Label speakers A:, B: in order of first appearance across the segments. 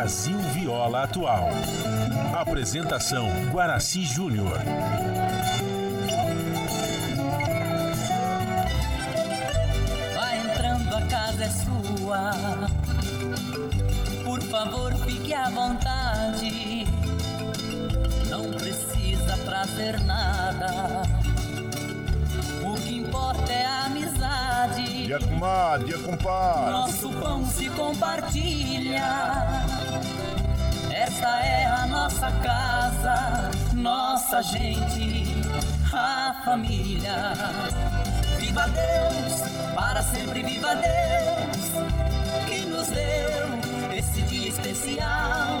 A: Brasil Viola Atual. Apresentação Guaraci Júnior.
B: Vai entrando, a casa é sua. Por favor, fique à vontade. Não precisa trazer nada. O que importa é a amizade.
C: Dia comadre, dia compadre.
B: Nosso pão se compartilha. Esta é a nossa casa, nossa gente, a família. Viva Deus, para sempre viva Deus, que nos deu esse dia especial.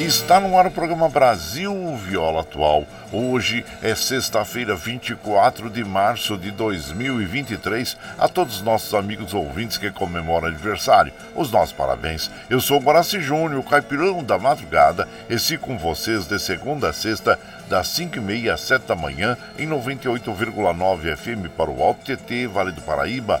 C: Está no ar o programa Brasil Viola Atual. Hoje é sexta-feira, 24 de março de 2023. A todos os nossos amigos ouvintes que comemoram aniversário, os nossos parabéns. Eu sou o Guaraci Júnior, caipirão da madrugada, e sigo com vocês de segunda a sexta, das 5h30 às 7 da manhã, em 98,9 FM para o Alto TT, Vale do Paraíba,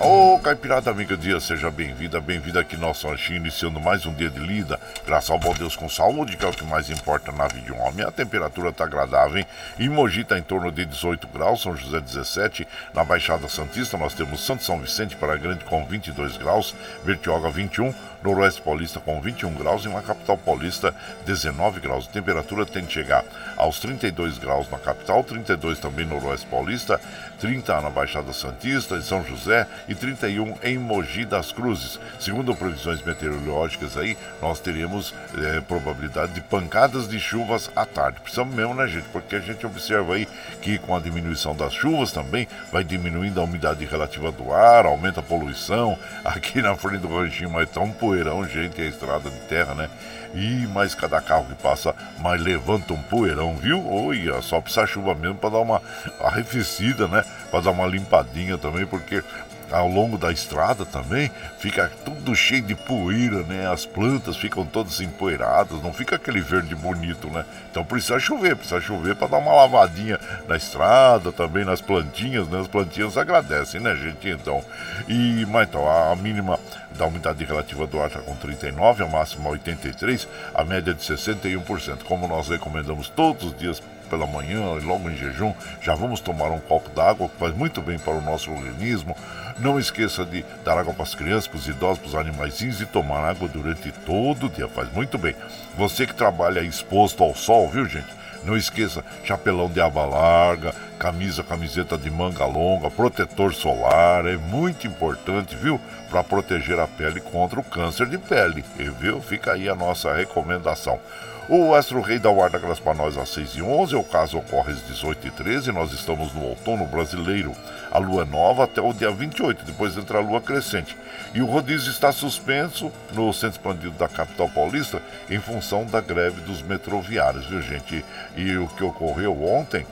C: Ô, oh, Caipirada Amiga Dia, seja bem-vinda, bem-vinda aqui nosso ranchinho, iniciando mais um dia de lida, graças ao bom Deus com saúde, que é o que mais importa na vida de um homem. A temperatura tá agradável, hein? Em Mogi tá em torno de 18 graus, São José 17, na Baixada Santista nós temos Santo São Vicente para Grande com 22 graus, Bertioga 21, Noroeste Paulista com 21 graus e na capital paulista 19 graus. A temperatura tem que chegar aos 32 graus na capital, 32 também no Noroeste Paulista, 30 na Baixada Santista, em São José e 31 em Mogi das Cruzes. Segundo previsões meteorológicas aí, nós teremos é, probabilidade de pancadas de chuvas à tarde. Precisamos mesmo, né, gente? Porque a gente observa aí que com a diminuição das chuvas também vai diminuindo a umidade relativa do ar, aumenta a poluição. Aqui na frente do ranchinho, mas tá um poeirão, gente, é estrada de terra, né? E mais cada carro que passa, mais levanta um poeirão, viu? Olha, só precisa chuva mesmo para dar uma arrefecida, né? para dar uma limpadinha também, porque ao longo da estrada também, fica tudo cheio de poeira, né? As plantas ficam todas empoeiradas, não fica aquele verde bonito, né? Então precisa chover, precisa chover para dar uma lavadinha na estrada, também nas plantinhas, né? As plantinhas agradecem, né, gente? Então, e mas então a mínima da umidade relativa do ar está com 39, a máxima 83, a média de 61%. Como nós recomendamos todos os dias pela manhã e logo em jejum, já vamos tomar um copo d'água que faz muito bem para o nosso organismo. Não esqueça de dar água para as crianças, para os idosos, para os animaizinhos e tomar água durante todo o dia. Faz muito bem. Você que trabalha exposto ao sol, viu, gente? Não esqueça, chapelão de aba larga, camisa, camiseta de manga longa, protetor solar, é muito importante, viu? Para proteger a pele contra o câncer de pele, viu? Fica aí a nossa recomendação. O Astro Rei da Guarda para nós às 6 e 11 o caso ocorre às 18 e 13 nós estamos no outono brasileiro. A lua é nova até o dia 28, depois entra a lua crescente. E o rodízio está suspenso no centro expandido da capital paulista em função da greve dos metroviários, viu gente? E o que ocorreu ontem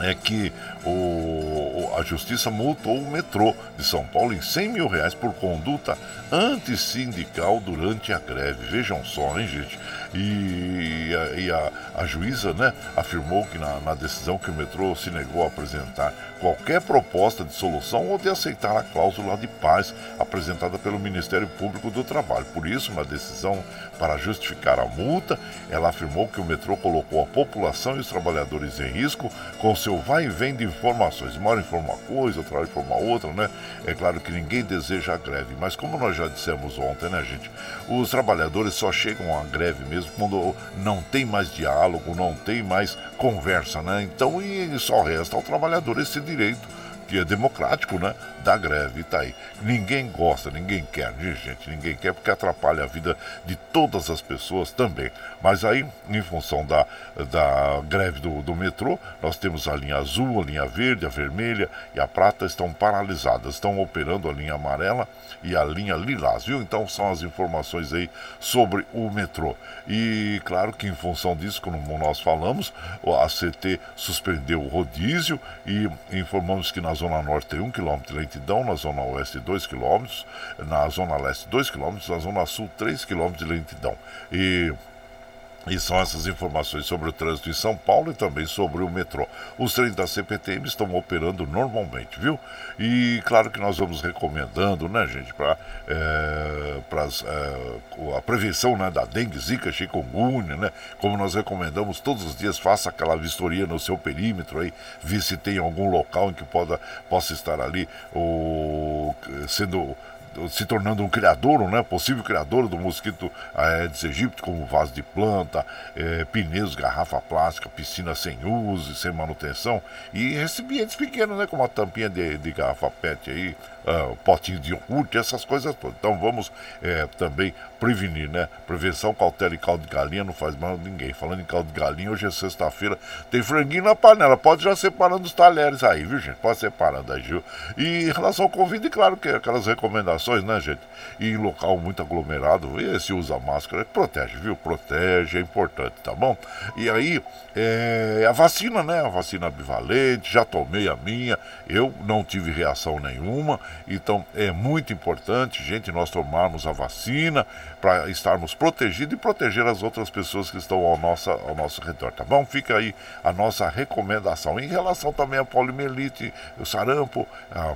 C: é que o, a justiça multou o metrô de São Paulo em 100 mil reais por conduta antissindical durante a greve. Vejam só, hein, gente? E, a, e a, a, juíza né, afirmou que na, na, decisão que o metrô se negou a apresentar qualquer proposta de solução ou de aceitar a cláusula de paz apresentada pelo Ministério Público do Trabalho. Por isso, na decisão para justificar a multa, ela afirmou que o metrô colocou a população e os trabalhadores em risco com seu vai e vem de informações. Uma hora informa uma coisa, outra hora informa outra, né? É claro que ninguém deseja a greve, mas como nós já dissemos ontem, né, gente? Os trabalhadores só chegam à greve mesmo quando não tem mais diálogo, não tem mais conversa, né? Então, e só resta ao trabalhador esse direito é democrático, né? Da greve, tá aí. Ninguém gosta, ninguém quer, gente, ninguém quer porque atrapalha a vida de todas as pessoas também. Mas aí, em função da, da greve do, do metrô, nós temos a linha azul, a linha verde, a vermelha e a prata estão paralisadas, estão operando a linha amarela e a linha lilás, viu? Então são as informações aí sobre o metrô. E claro que em função disso, como nós falamos, a CT suspendeu o rodízio e informamos que na Zona Norte tem 1 km de lentidão, na Zona Oeste 2 km, na Zona Leste 2 km, na Zona Sul 3 km de lentidão. E e são essas informações sobre o trânsito em São Paulo e também sobre o metrô. Os trens da CPTM estão operando normalmente, viu? E claro que nós vamos recomendando, né, gente, para é, é, a prevenção né, da dengue, zika, chikungunya, né? Como nós recomendamos todos os dias, faça aquela vistoria no seu perímetro aí, vê se tem algum local em que poda, possa estar ali ou, sendo se tornando um criador, né, possível criador do mosquito Aedes aegypti, como vaso de planta, é, pneus, garrafa plástica, piscina sem uso, sem manutenção, e recipientes pequenos, né, como a tampinha de, de garrafa PET aí, uh, potinho de iogurte, essas coisas todas. Então vamos é, também prevenir, né? Prevenção, cautela e caldo de galinha não faz mal a ninguém. Falando em caldo de galinha, hoje é sexta-feira, tem franguinho na panela. Pode já separando os talheres aí, viu, gente? Pode separando aí, viu? E em relação ao Covid, claro que é aquelas recomendações, né, gente? E em local muito aglomerado, se usa máscara, protege, viu? Protege, é importante, tá bom? E aí, é, a vacina, né? A vacina bivalente, já tomei a minha, eu não tive reação nenhuma, então é muito importante, gente, nós tomarmos a vacina para estarmos protegidos e proteger as outras pessoas que estão ao nosso, ao nosso redor, tá bom? Fica aí a nossa recomendação. Em relação também à poliomielite, o sarampo, a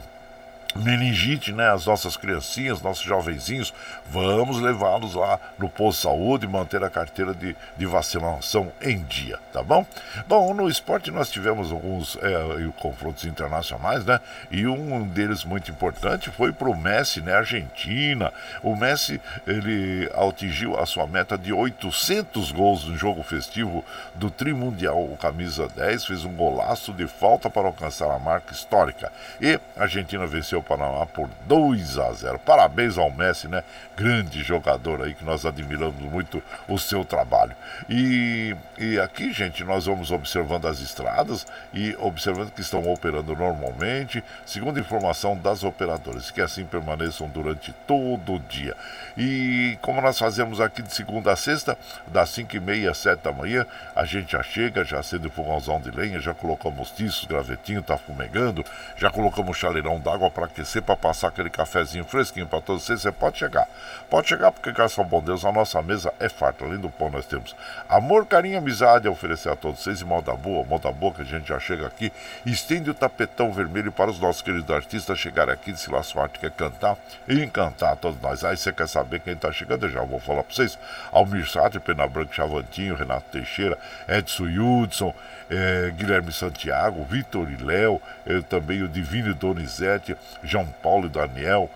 C: meningite, né? As nossas criancinhas, nossos jovenzinhos, vamos levá-los lá no posto de saúde e manter a carteira de, de vacinação em dia, tá bom? Bom, no esporte nós tivemos alguns é, confrontos internacionais, né? E um deles muito importante foi para o Messi, né? Argentina. O Messi, ele atingiu a sua meta de 800 gols no jogo festivo do Trimundial, o camisa 10, fez um golaço de falta para alcançar a marca histórica. E a Argentina venceu Panamá por 2 a 0. Parabéns ao Messi, né? Grande jogador aí que nós admiramos muito o seu trabalho. E, e aqui, gente, nós vamos observando as estradas e observando que estão operando normalmente, segundo informação das operadoras, que assim permaneçam durante todo o dia. E como nós fazemos aqui de segunda a sexta, das 5 e meia às 7 da manhã, a gente já chega, já acende o fogãozão de lenha, já colocamos tiços, gravetinho, tá fumegando, já colocamos chaleirão d'água para aquecer, para passar aquele cafezinho fresquinho para todos vocês. Você pode chegar. Pode chegar porque, graças bom Deus, a nossa mesa é farta. Além do pão, nós temos amor, carinho, amizade a oferecer a todos vocês. E moda boa, moda boa que a gente já chega aqui. Estende o tapetão vermelho para os nossos queridos artistas chegarem aqui de Silas Forte, quer cantar e encantar todos nós. Aí você quer saber quem está chegando? Eu já vou falar para vocês. Almir Sartre, Pena Branca, Chavantinho, Renato Teixeira, Edson Hudson, é, Guilherme Santiago, Vitor e Léo, é, também o Divino Donizete, João Paulo e Daniel,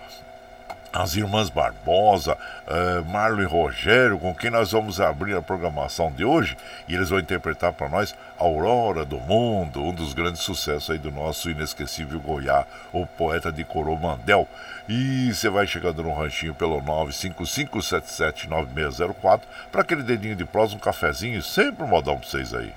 C: as irmãs Barbosa, uh, Marlon e Rogério, com quem nós vamos abrir a programação de hoje, e eles vão interpretar para nós Aurora do Mundo, um dos grandes sucessos aí do nosso inesquecível Goiá, o poeta de Coromandel. E você vai chegando no ranchinho pelo 955779604 para aquele dedinho de prosa, um cafezinho, sempre um modão para vocês aí.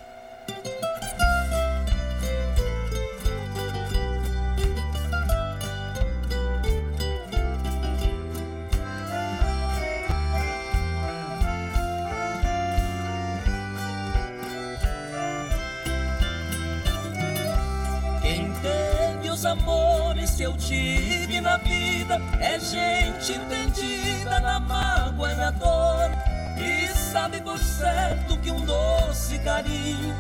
D: Eu tive na vida é gente entendida na mágoa e na dor. E sabe por certo que um doce carinho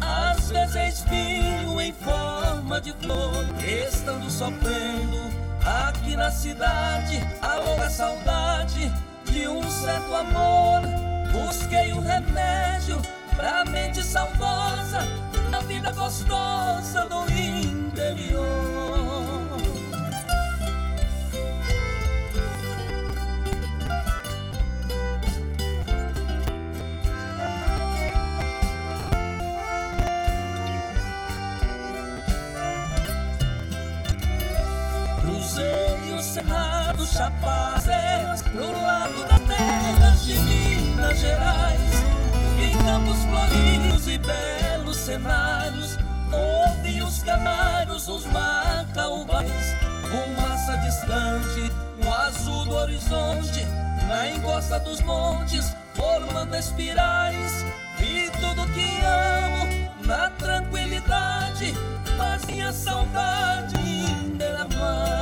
D: às vezes espinho em forma de flor. Estando sofrendo aqui na cidade, a louca saudade de um certo amor. Busquei o um remédio pra mente saudosa, na vida gostosa do interior. Cerrados, chapadas, pro lado das terras de Minas Gerais. Em campos floridos e belos cenários, ouvi os canários, os macaubais. Fumaça distante, o azul do horizonte, na encosta dos montes, formando espirais. Vi tudo que amo na tranquilidade, mas minha saudade ainda mais.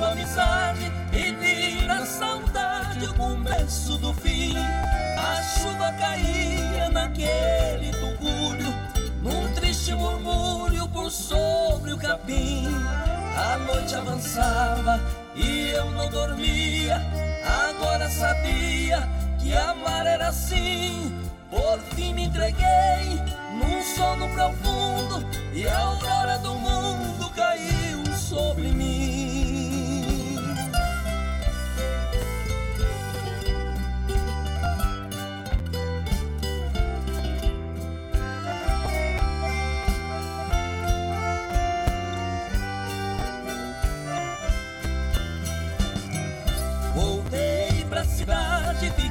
D: Rancho amizade e vi na saudade o começo do fim. A chuva caía naquele tugúrio, num triste murmúrio por sobre o capim. A noite avançava e eu não dormia. Agora sabia que amar era assim. Por fim me entreguei num sono profundo e a aurora do mundo caiu sobre mim.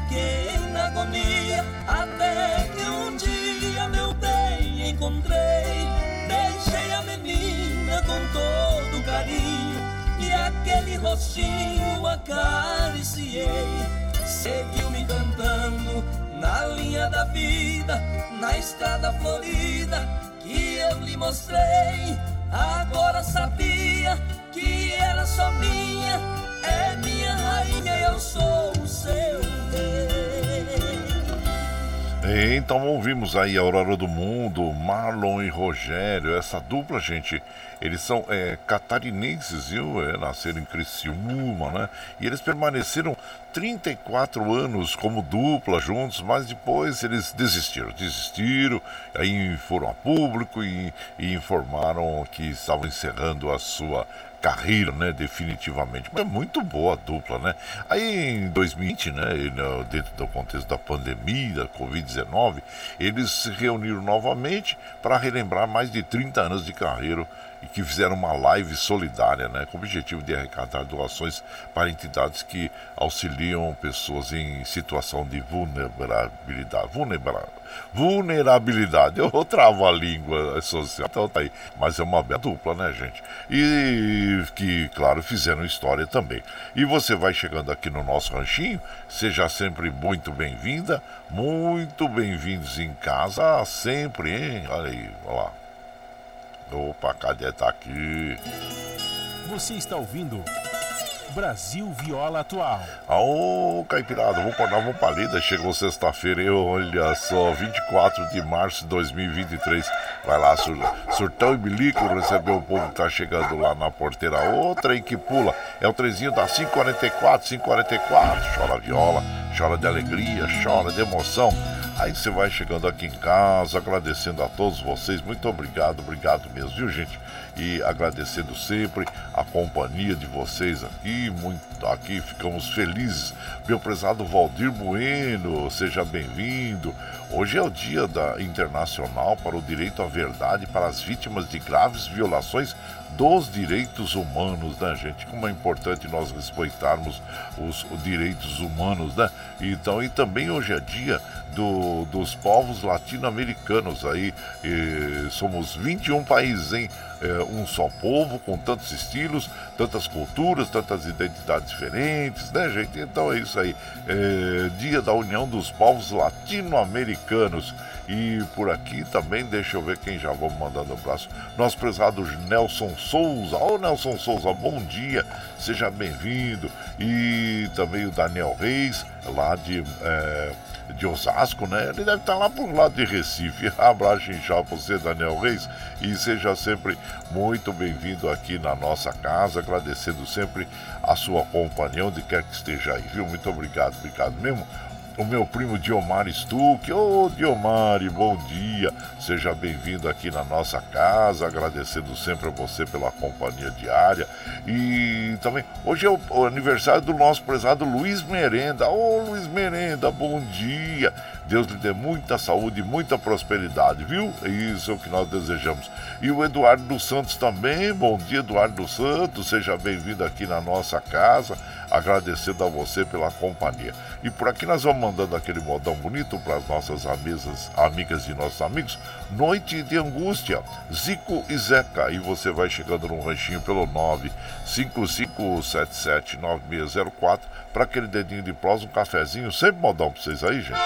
D: Fiquei na agonia até que um dia meu bem encontrei. Deixei a menina com todo carinho e aquele rostinho acariciei. Seguiu me cantando na linha da vida, na estrada florida que eu lhe mostrei. Agora sabia que era só minha, é minha rainha, eu sou o seu rei.
C: Então ouvimos aí Aurora do Mundo, Marlon e Rogério, essa dupla, gente, eles são é, catarinenses, viu? É, nasceram em Criciúma, né? E eles permaneceram 34 anos como dupla juntos, mas depois eles desistiram, desistiram, aí foram a público e, e informaram que estavam encerrando a sua carreira, né, definitivamente. Mas é muito boa a dupla, né? Aí em 2020, né, dentro do contexto da pandemia, da Covid-19, eles se reuniram novamente para relembrar mais de 30 anos de carreira e que fizeram uma live solidária, né, com o objetivo de arrecadar doações para entidades que auxiliam pessoas em situação de vulnerabilidade. Vulnerabilidade. Vulnerabilidade. Eu travo a língua social, então tá aí. Mas é uma bela dupla, né, gente? E que, claro, fizeram história também. E você vai chegando aqui no nosso ranchinho, seja sempre muito bem-vinda, muito bem-vindos em casa, sempre, hein? Olha aí, olha lá. Opa, cadê? Tá aqui.
A: Você está ouvindo Brasil Viola Atual.
C: Ô, Caipirada, vamos acordar, vamos pra lida. Chegou sexta-feira, olha só, 24 de março de 2023. Vai lá, sur, surtão e bilico, receber o povo que tá chegando lá na porteira. Outra em que pula, é o trezinho da 544, 544. Chora viola, chora de alegria, chora de emoção. Aí você vai chegando aqui em casa, agradecendo a todos vocês. Muito obrigado, obrigado mesmo, viu, gente? E agradecendo sempre a companhia de vocês aqui. Muito aqui ficamos felizes. Meu prezado Valdir Bueno, seja bem-vindo. Hoje é o Dia da Internacional para o Direito à Verdade para as vítimas de graves violações dos direitos humanos, né, gente? Como é importante nós respeitarmos os, os direitos humanos, né? Então, e também hoje é dia do, dos povos latino-americanos aí. somos 21 países, hein? É, um só povo, com tantos estilos, tantas culturas, tantas identidades diferentes, né, gente? Então é isso aí. É, dia da União dos Povos Latino-Americanos. E por aqui também, deixa eu ver quem já vamos mandando um abraço. Nosso prezado Nelson Souza. Ô Nelson Souza, bom dia, seja bem-vindo. E também o Daniel Reis, lá de. É, de Osasco, né? Ele deve estar lá por lado de Recife. Abraço para você, Daniel Reis, e seja sempre muito bem-vindo aqui na nossa casa, agradecendo sempre a sua companhia, onde quer que esteja aí, viu? Muito obrigado, obrigado mesmo o meu primo Diomar Stuck. Ô oh, Diomar, bom dia. Seja bem-vindo aqui na nossa casa, agradecendo sempre a você pela companhia diária. E também, hoje é o, o aniversário do nosso prezado Luiz Merenda. Ô oh, Luiz Merenda, bom dia. Deus lhe dê muita saúde e muita prosperidade, viu? Isso é o que nós desejamos. E o Eduardo dos Santos também. Bom dia, Eduardo dos Santos. Seja bem-vindo aqui na nossa casa. Agradecendo a você pela companhia. E por aqui nós vamos mandando aquele modão bonito para as nossas amisas, amigas e nossos amigos. Noite de Angústia, Zico e Zeca. E você vai chegando no ranchinho pelo 955779604 para aquele dedinho de prosa, um cafezinho. Sempre modão para vocês aí, gente.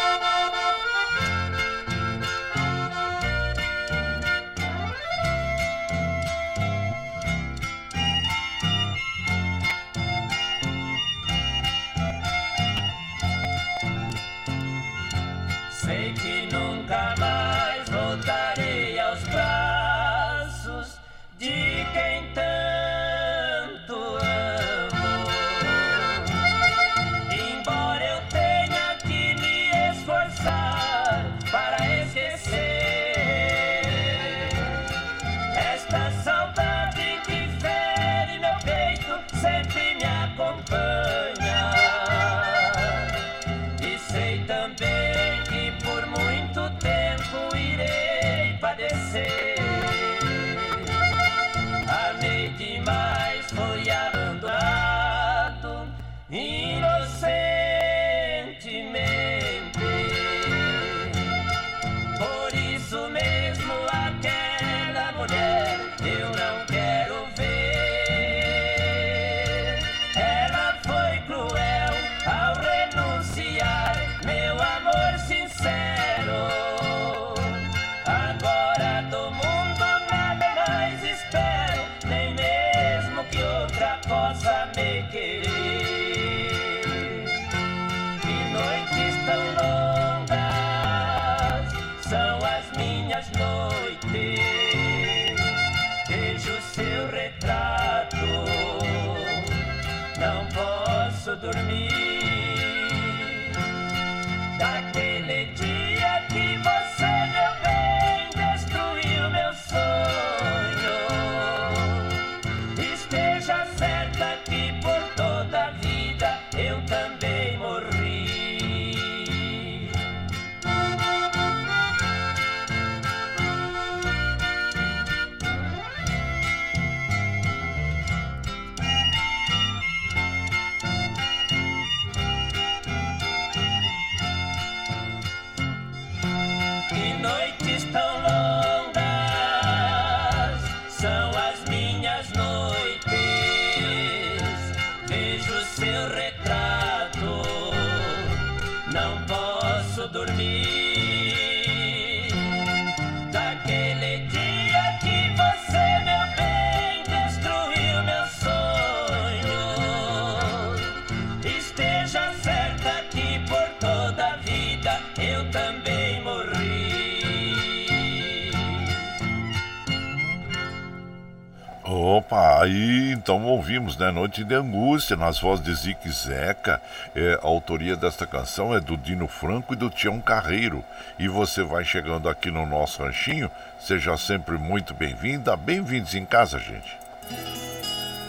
C: Opa, aí então ouvimos, né? Noite de Angústia, nas vozes de Zique Zeca. É, a autoria desta canção é do Dino Franco e do Tião Carreiro. E você vai chegando aqui no nosso ranchinho, seja sempre muito bem-vinda. Bem-vindos em casa, gente.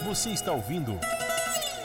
A: Você está ouvindo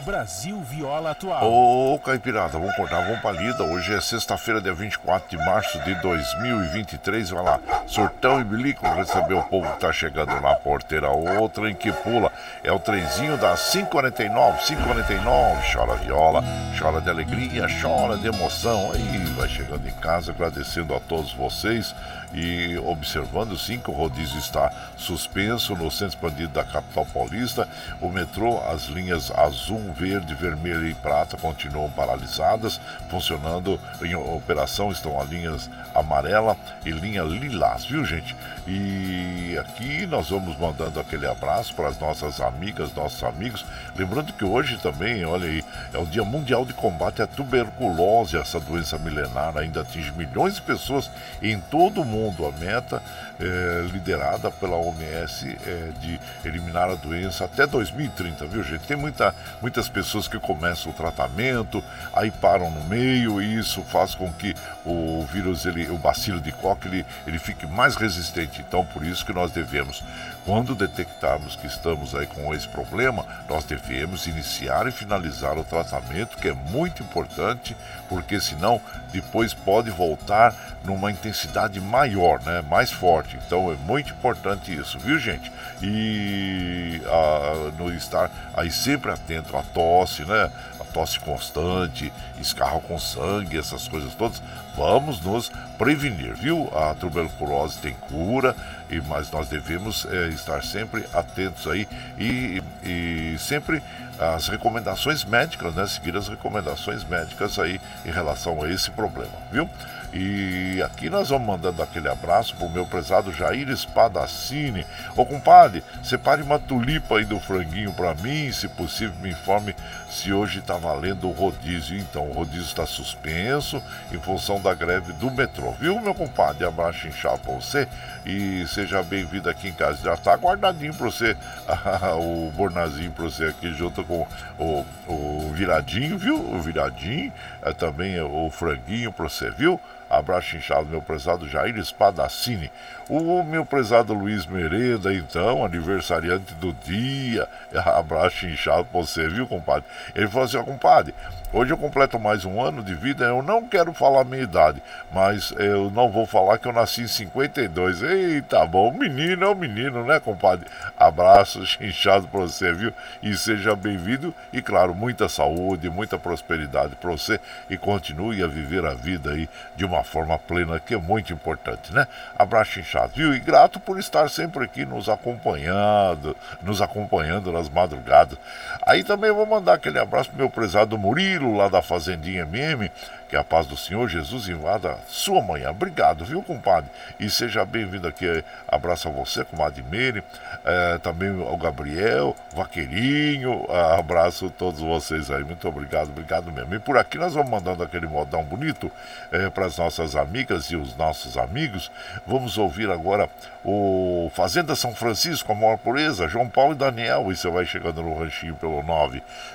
A: Brasil Viola Atual.
C: Ô, Caipirada, vamos cortar, vamos pra lida. Hoje é sexta-feira, dia 24 de março de 2023. Vai lá, surtão e bilico, receber o povo que tá chegando na porteira. Outra em que pula é o trenzinho das 549, 549. Chora viola, chora de alegria, chora de emoção. Aí vai chegando em casa, agradecendo a todos vocês e observando sim que o rodízio está suspenso no centro expandido da capital paulista. O metrô, as linhas azul, verde, vermelho e prata continuam paralisadas, funcionando em operação estão as linhas amarela e linha lilás, viu gente? E aqui nós vamos mandando aquele abraço para as nossas amigas, nossos amigos. Lembrando que hoje também, olha aí, é o Dia Mundial de Combate à Tuberculose. Essa doença milenar ainda atinge milhões de pessoas em todo o mundo. A meta é, liderada pela OMS é de eliminar a doença até 2030, viu gente? Tem muita, muitas pessoas que começam o tratamento, aí param no meio e isso faz com que o vírus, ele, o bacilo de Koch, ele, ele fique mais resistente. Então, por isso que nós devemos, quando detectarmos que estamos aí com esse problema, nós devemos iniciar e finalizar o tratamento, que é muito importante, porque senão depois pode voltar numa intensidade maior, né? Mais forte. Então é muito importante isso, viu, gente? E a, no estar aí sempre atento à tosse, né? Tosse constante, escarro com sangue, essas coisas todas. Vamos nos prevenir, viu? A tuberculose tem cura, e mas nós devemos é, estar sempre atentos aí e, e sempre as recomendações médicas, né? Seguir as recomendações médicas aí em relação a esse problema, viu? E aqui nós vamos mandando aquele abraço pro meu prezado Jair Espadacini. Ô compadre, separe uma tulipa aí do franguinho para mim, se possível me informe se hoje tá valendo o rodízio. Então, o rodízio está suspenso em função da greve do metrô, viu, meu compadre? Abraço inchado pra você e seja bem-vindo aqui em casa. Já tá guardadinho pra você, o bornazinho pra você aqui junto com o, o viradinho, viu? O viradinho, é, também o franguinho pra você, viu? Abraço inchado, meu prezado Jair Espadacini. O meu prezado Luiz Merenda, então, aniversariante do dia. Abraço inchado pra você, viu, compadre? Ele falou assim, ó, compadre, Hoje eu completo mais um ano de vida. Eu não quero falar a minha idade, mas eu não vou falar que eu nasci em 52. Eita, bom, menino é o menino, né, compadre? Abraço, inchado pra você, viu? E seja bem-vindo. E claro, muita saúde, muita prosperidade pra você. E continue a viver a vida aí de uma forma plena, que é muito importante, né? Abraço inchado, viu? E grato por estar sempre aqui nos acompanhando, nos acompanhando nas madrugadas. Aí também vou mandar aquele abraço pro meu prezado Murilo lá da Fazendinha MM, Que a paz do Senhor Jesus invada sua manhã. Obrigado, viu, compadre? E seja bem-vindo aqui. Abraço a você, comadre Meire, é, também ao Gabriel, Vaqueirinho. Abraço a todos vocês aí. Muito obrigado, obrigado mesmo. E por aqui nós vamos mandando aquele modão bonito é, para as nossas amigas e os nossos amigos. Vamos ouvir agora o Fazenda São Francisco, a maior pureza, João Paulo e Daniel. E você vai chegando no ranchinho pelo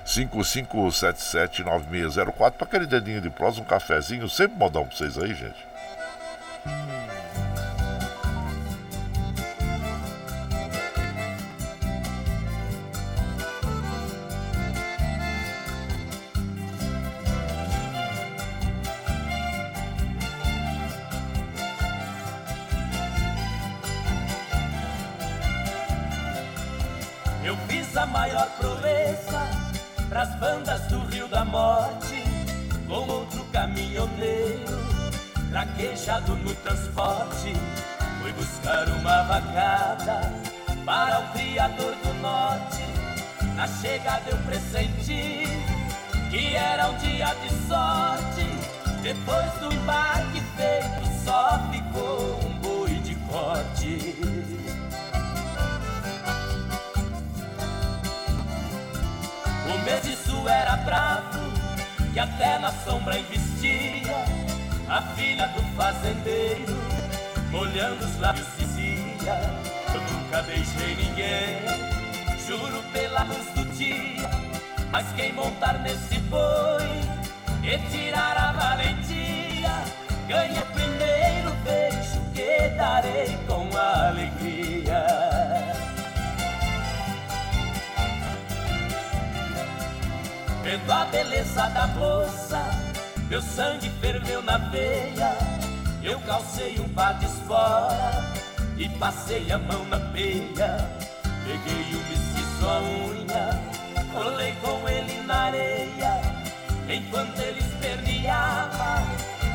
C: 955779604 para aquele dedinho de prosa, um cafezinho, sempre modão para vocês aí, gente.
E: a maior proeza pras bandas do Rio da Morte, com outro caminhoneiro, traquejado no transporte, foi buscar uma vacada para o criador do norte. Na chegada eu pressenti que era um dia de sorte. Depois do embarque feito, só ficou um boi de corte. O mediço era bravo, que até na sombra investia a filha do fazendeiro, molhando os lábios dizia: Eu nunca beijei ninguém, juro pela luz do dia. Mas quem montar nesse boi e tirar a valentia, ganha o primeiro beijo que darei com Vendo a beleza da moça, meu sangue ferveu na veia. Eu calcei um de fora e passei a mão na peia. Peguei o mestiço a unha, colei com ele na areia. Enquanto ele esperneava,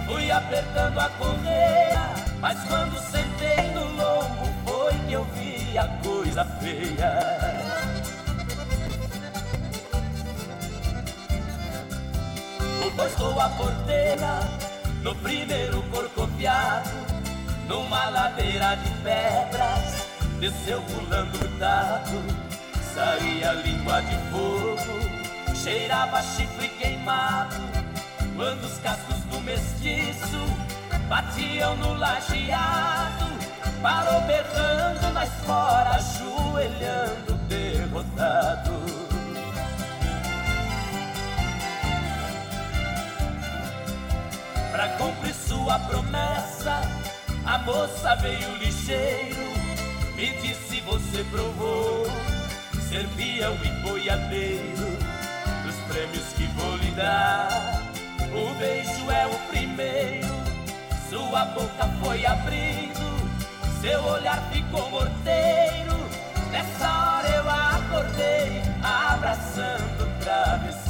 E: fui apertando a correia. Mas quando sentei no lombo, foi que eu vi a coisa feia. Postou a porteira no primeiro corcoviado, numa ladeira de pedras, desceu pulando dado, saía língua de fogo, cheirava chifre queimado, quando os cascos do mestiço batiam no lajeado, parou berrando na espora, ajoelhando derrotado. Pra cumprir sua promessa, a moça veio lixeiro. Me disse: Você provou ser peão e boiadeiro. Dos prêmios que vou lhe dar, o beijo é o primeiro. Sua boca foi abrindo, seu olhar ficou morteiro. Nessa hora eu acordei, abraçando o travesseiro.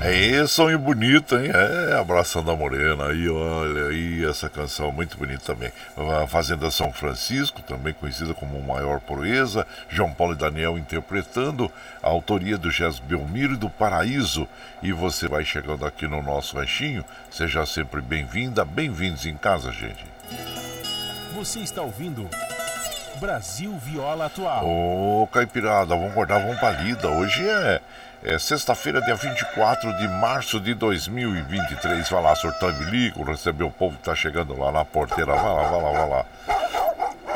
C: É sonho bonito, hein? É, abraçando a morena. Aí, olha aí, essa canção muito bonita também. A Fazenda São Francisco, também conhecida como Maior Proeza. João Paulo e Daniel interpretando a autoria do Jazz Belmiro e do Paraíso. E você vai chegando aqui no nosso ranchinho. Seja sempre bem-vinda, bem-vindos em casa, gente.
A: Você está ouvindo. Brasil Viola Atual.
C: Ô, oh, Caipirada, vamos acordar, vamos pra lida. Hoje é é sexta-feira, dia 24 de março de 2023. Vai lá, surtão e bilico, receber o povo que tá chegando lá na porteira. Vai lá, vai lá, vai lá.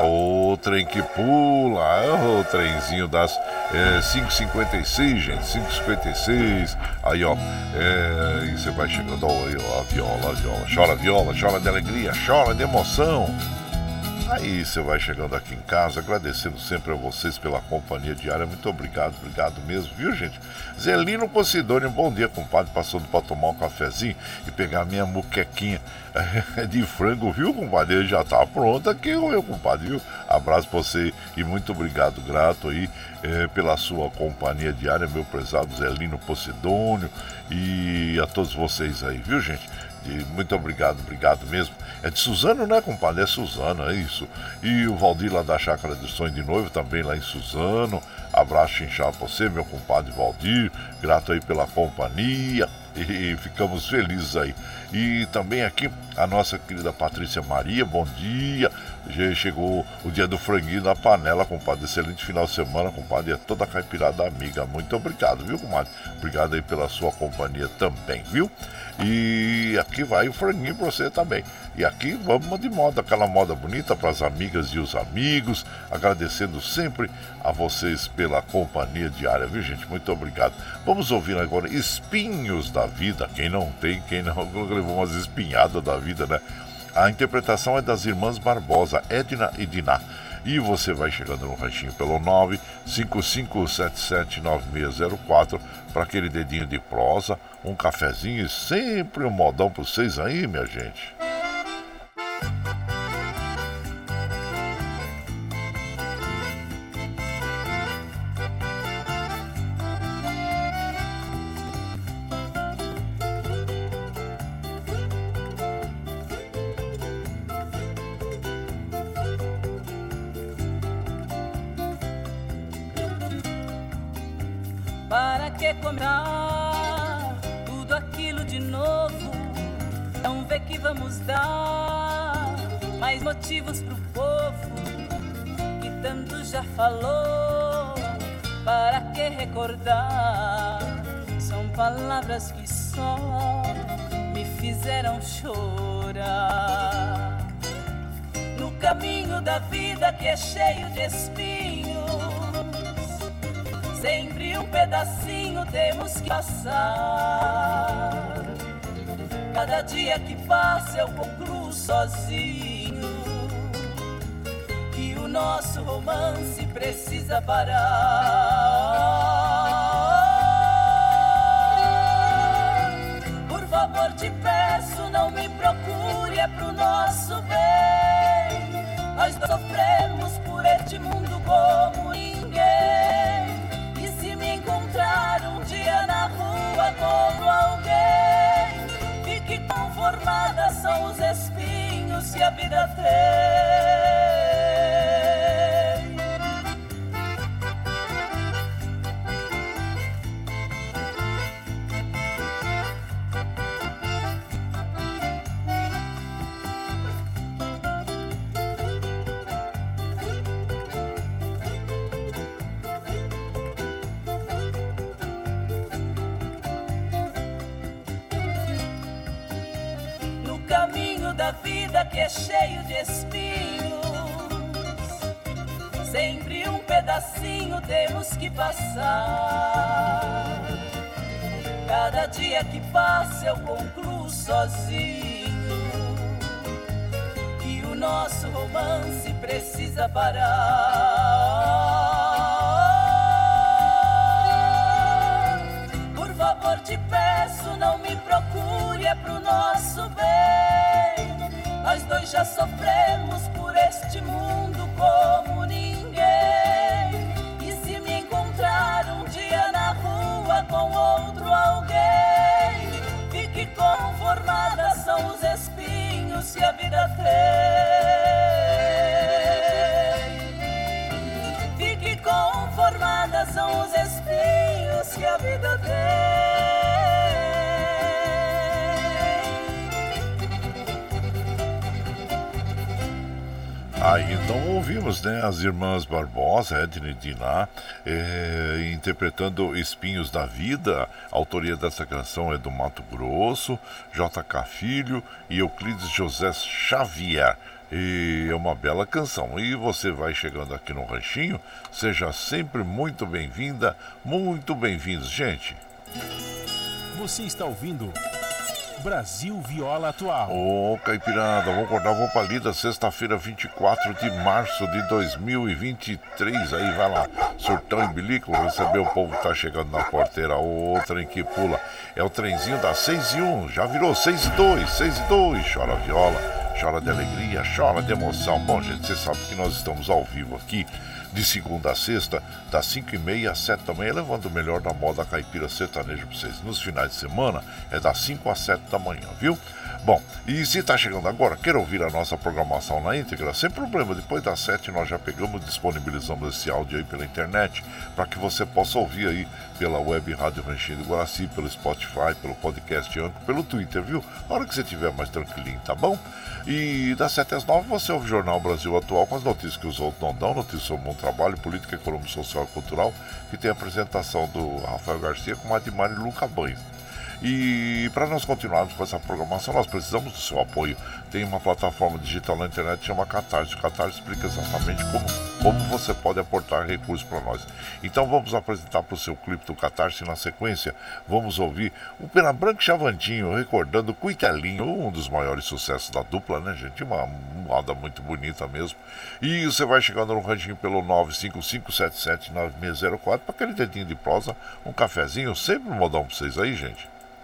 C: O trem que pula, o trenzinho das é, 5h56, gente, 5h56. Aí, ó, é, e você vai chegando, ó, aí, ó, a viola, a viola. Chora viola, chora de alegria, chora de emoção. Aí você vai chegando aqui em casa, agradecendo sempre a vocês pela companhia diária. Muito obrigado, obrigado mesmo, viu, gente? Zelino Posidônio, bom dia, compadre. Passando para tomar um cafezinho e pegar minha muquequinha de frango, viu, compadre? Ele já tá pronto aqui, meu compadre, viu? Abraço pra você e muito obrigado, grato aí é, pela sua companhia diária, meu prezado Zelino Posidônio e a todos vocês aí, viu, gente? Muito obrigado, obrigado mesmo. É de Suzano, né, compadre? É Suzano, é isso. E o Valdir lá da Chácara de Sonho de Noivo, também lá em Suzano. Abraço inchado pra você, meu compadre Valdir. Grato aí pela companhia. E ficamos felizes aí. E também aqui a nossa querida Patrícia Maria, bom dia. Chegou o dia do franguinho na panela, compadre. Excelente final de semana, compadre. É toda a caipirada amiga. Muito obrigado, viu, compadre? Obrigado aí pela sua companhia também, viu? E aqui vai o franguinho pra você também. E aqui vamos de moda, aquela moda bonita para as amigas e os amigos. Agradecendo sempre a vocês pela companhia diária, viu, gente? Muito obrigado. Vamos ouvir agora Espinhos da Vida. Quem não tem, quem não levou umas espinhadas da vida, né? A interpretação é das irmãs Barbosa, Edna e Diná. E você vai chegando no ranchinho pelo 955779604 para aquele dedinho de prosa, um cafezinho e sempre um modão para vocês aí, minha gente.
E: Palavras que só me fizeram chorar. No caminho da vida que é cheio de espinhos, sempre um pedacinho temos que passar. Cada dia que passa eu concluo sozinho que o nosso romance precisa parar. Te peço, não me procure, é pro nosso bem. Nós sofremos por este mundo como ninguém. E se me encontrar um dia na rua como alguém, fique conformada, são os espinhos que a vida tem. Que é cheio de espinhos. Sempre um pedacinho temos que passar. Cada dia que passa eu concluo sozinho que o nosso romance precisa parar. Por favor, te peço, não me procure, é pro nosso. Nós dois já sofremos por este mundo como ninguém. E se me encontrar um dia na rua com outro alguém, fique conformada, são os espinhos que a vida tem. Fique conformada, são os espinhos que a vida tem.
C: Aí então ouvimos né, as irmãs Barbosa, Edna e Diná, é, interpretando Espinhos da Vida. A autoria dessa canção é do Mato Grosso, JK Filho e Euclides José Xavier. E é uma bela canção. E você vai chegando aqui no Ranchinho, seja sempre muito bem-vinda, muito bem-vindos, gente.
A: Você está ouvindo. Brasil Viola Atual.
C: Ô, oh, Caipirada, vamos acordar, vamos pra lida, sexta-feira, 24 de março de 2023. Aí vai lá, surtão em bilico, receber o povo que tá chegando na porteira. O trem que pula é o trenzinho das 6 e 1, já virou 6 e 2, 6 e 2. Chora viola, chora de alegria, chora de emoção. Bom, gente, você sabe que nós estamos ao vivo aqui de segunda a sexta, das 5 e meia às 7 da manhã, levando o melhor da moda caipira sertaneja para vocês. Nos finais de semana é das 5 às 7 da manhã, viu? Bom, e se está chegando agora, quer ouvir a nossa programação na íntegra? Sem problema, depois das 7 nós já pegamos e disponibilizamos esse áudio aí pela internet para que você possa ouvir aí pela web Rádio Ranchinho do Guaraci, pelo Spotify, pelo podcast Anco, pelo Twitter, viu? Na hora que você estiver mais tranquilinho, tá bom? E das 7 às 9 você ouve o Jornal Brasil Atual com as notícias que os outros não dão, notícias sobre bom trabalho, política, econômica, social e cultural, que tem a apresentação do Rafael Garcia com a de Mari Luca Banho. E para nós continuarmos com essa programação, nós precisamos do seu apoio. Tem uma plataforma digital na internet chama Catarse. O Catarse explica exatamente como, como você pode aportar recursos para nós. Então vamos apresentar para o seu clipe do Catarse na sequência. Vamos ouvir o Pena Branco Chavantinho recordando Cuitelinho, um dos maiores sucessos da dupla, né, gente? Uma moda muito bonita mesmo. E você vai chegando no ranchinho pelo 955779604 para aquele dedinho de prosa, um cafezinho, sempre um modão para vocês aí, gente.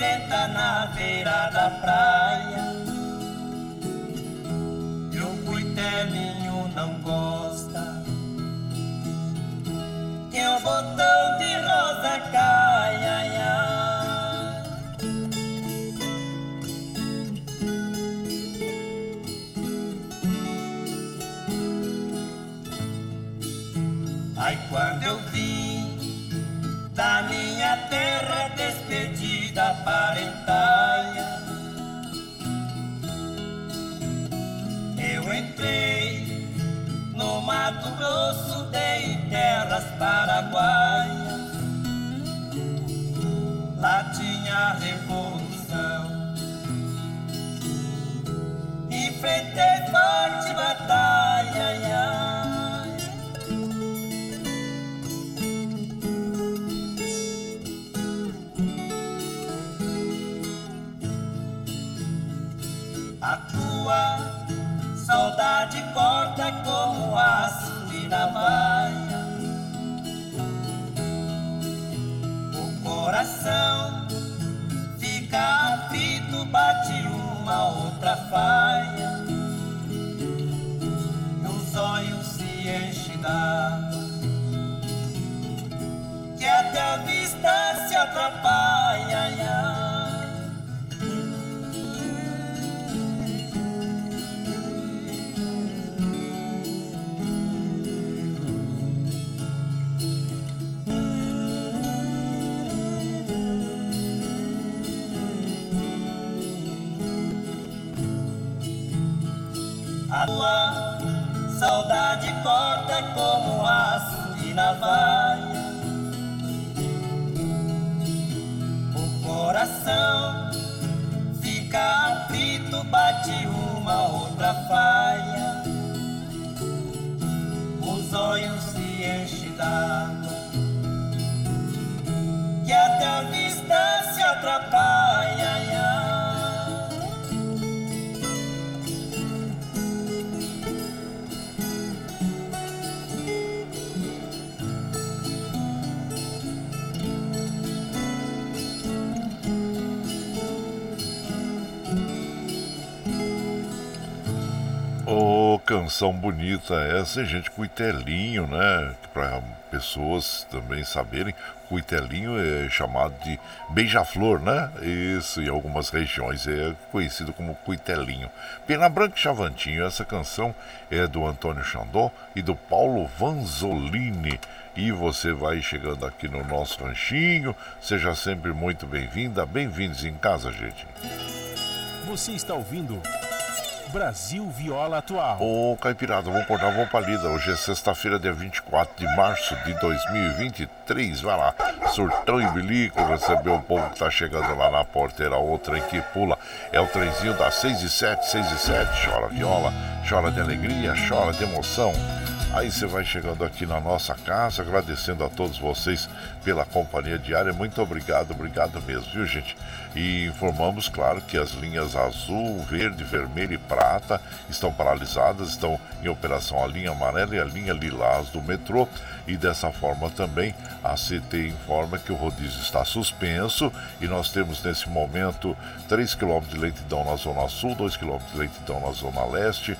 F: Senta na beira da praia. E o cuitelinho não gosta que o botão de rosa caia. Parentaia. Eu entrei no Mato Grosso, dei terras paraguaias. Lá tinha revolução. Enfrentei forte batalha. Como aço de navalha. O coração
C: canção bonita essa, gente, cuitelinho, né? Para pessoas também saberem, cuitelinho é chamado de beija-flor, né? Isso, em algumas regiões é conhecido como cuitelinho. Pena Branca e Chavantinho, essa canção é do Antônio Xandó e do Paulo Vanzolini. E você vai chegando aqui no nosso ranchinho, seja sempre muito bem-vinda, bem-vindos em casa, gente.
A: Você está ouvindo Brasil Viola Atual.
C: Ô, Caipirada, vamos acordar, vamos pra lida. Hoje é sexta-feira, dia 24 de março de 2023. Vai lá, surtão e bilico, recebeu o povo que tá chegando lá na porteira. Outra em que pula é o trenzinho das 6 e 7, 6 e 7. Chora viola, chora de alegria, chora de emoção. Aí você vai chegando aqui na nossa casa, agradecendo a todos vocês pela companhia diária. Muito obrigado, obrigado mesmo, viu, gente? E informamos, claro, que as linhas azul, verde, vermelho e prata estão paralisadas, estão em operação a linha amarela e a linha lilás do metrô. E dessa forma também a CT informa que o rodízio está suspenso e nós temos nesse momento 3 km de lentidão na zona sul, 2 km de lentidão na zona leste,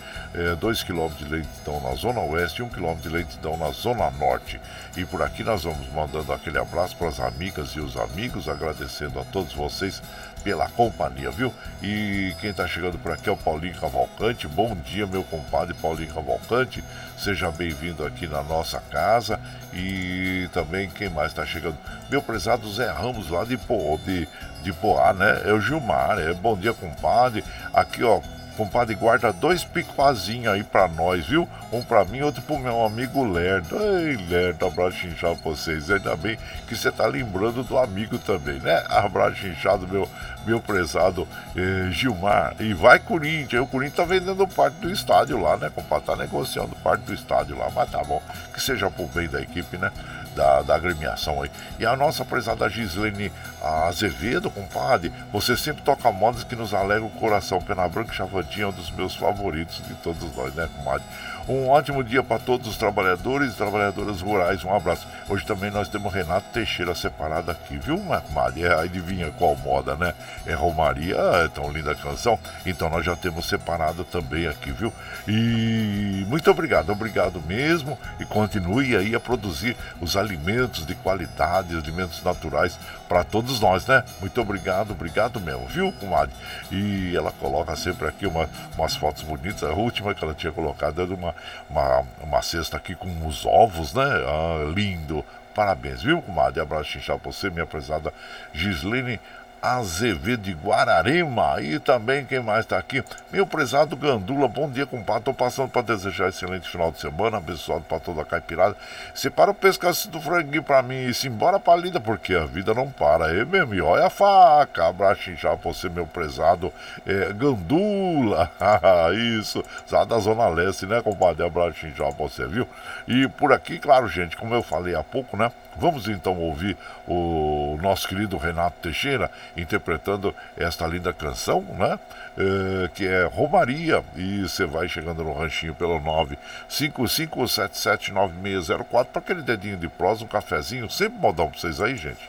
C: 2 eh, km de lentidão na zona oeste e 1 km de lentidão na zona norte. E por aqui nós vamos mandando aquele abraço para as amigas e os amigos, agradecendo a todos vocês pela companhia, viu? E quem está chegando por aqui é o Paulinho Cavalcante. Bom dia, meu compadre Paulinho Cavalcante. Seja bem-vindo aqui na nossa casa. E também quem mais está chegando? Meu prezado Zé Ramos, lá de, Po, de, de Poá, né? É o Gilmar. É, bom dia, compadre. Aqui, ó, compadre, guarda dois picoazinhos aí pra nós, viu? Um pra mim, outro pro meu amigo Lerdo. Ei, Lerdo, abraço inchado pra vocês. Ainda bem que você tá lembrando do amigo também, né? Abraço inchado, meu, meu prezado eh, Gilmar. E vai Corinthians, o Corinthians tá vendendo parte do estádio lá, né, compadre? Tá negociando parte do estádio lá, mas tá bom. Que seja pro bem da equipe, né? Da, da agremiação aí. E a nossa prezada Gislene Azevedo, compadre, você sempre toca modas que nos alegra o coração. Pena Branca e Chavantinha é um dos meus favoritos de todos nós, né, comadre? Um ótimo dia para todos os trabalhadores e trabalhadoras rurais. Um abraço. Hoje também nós temos Renato Teixeira separado aqui, viu? É, adivinha qual moda, né? É Romaria, é tão linda a canção. Então nós já temos separado também aqui, viu? E muito obrigado, obrigado mesmo. E continue aí a produzir os alimentos de qualidade, alimentos naturais para todos nós, né? Muito obrigado, obrigado mesmo, viu, comadre? E ela coloca sempre aqui uma, umas fotos bonitas. A última que ela tinha colocado de uma, uma, uma cesta aqui com os ovos, né? Ah, lindo. Parabéns, viu, comadre? Abraço inchado pra você, minha prezada Gislene Azevedo de Guararema. E também quem mais está aqui? Meu prezado Gandula, bom dia, compadre. Estou passando para desejar excelente final de semana, abençoado para toda a caipirada. Separa o pescoço do franguinho para mim e se embora para lida, porque a vida não para. Aí mesmo, e olha a faca. Abraço já você, meu prezado é, Gandula. Isso, lá da Zona Leste, né, compadre? Abraço já você, viu? E por aqui, claro, gente, como eu falei há pouco, né? Vamos então ouvir o nosso querido Renato Teixeira interpretando esta linda canção, né? É, que é Romaria. E você vai chegando no ranchinho pelo 955779604 para aquele dedinho de prosa, um cafezinho. Sempre modão para vocês aí, gente.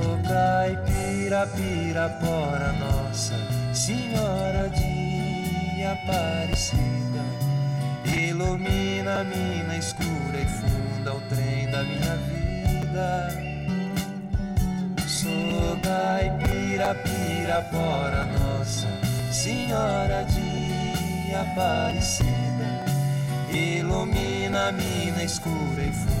G: caipira, pirapora, Nossa Senhora de Aparecida. Ilumina a mina escura e funda o trem da minha vida. Sou caipira, pirapora, Nossa Senhora de Aparecida. Ilumina a mina escura e funda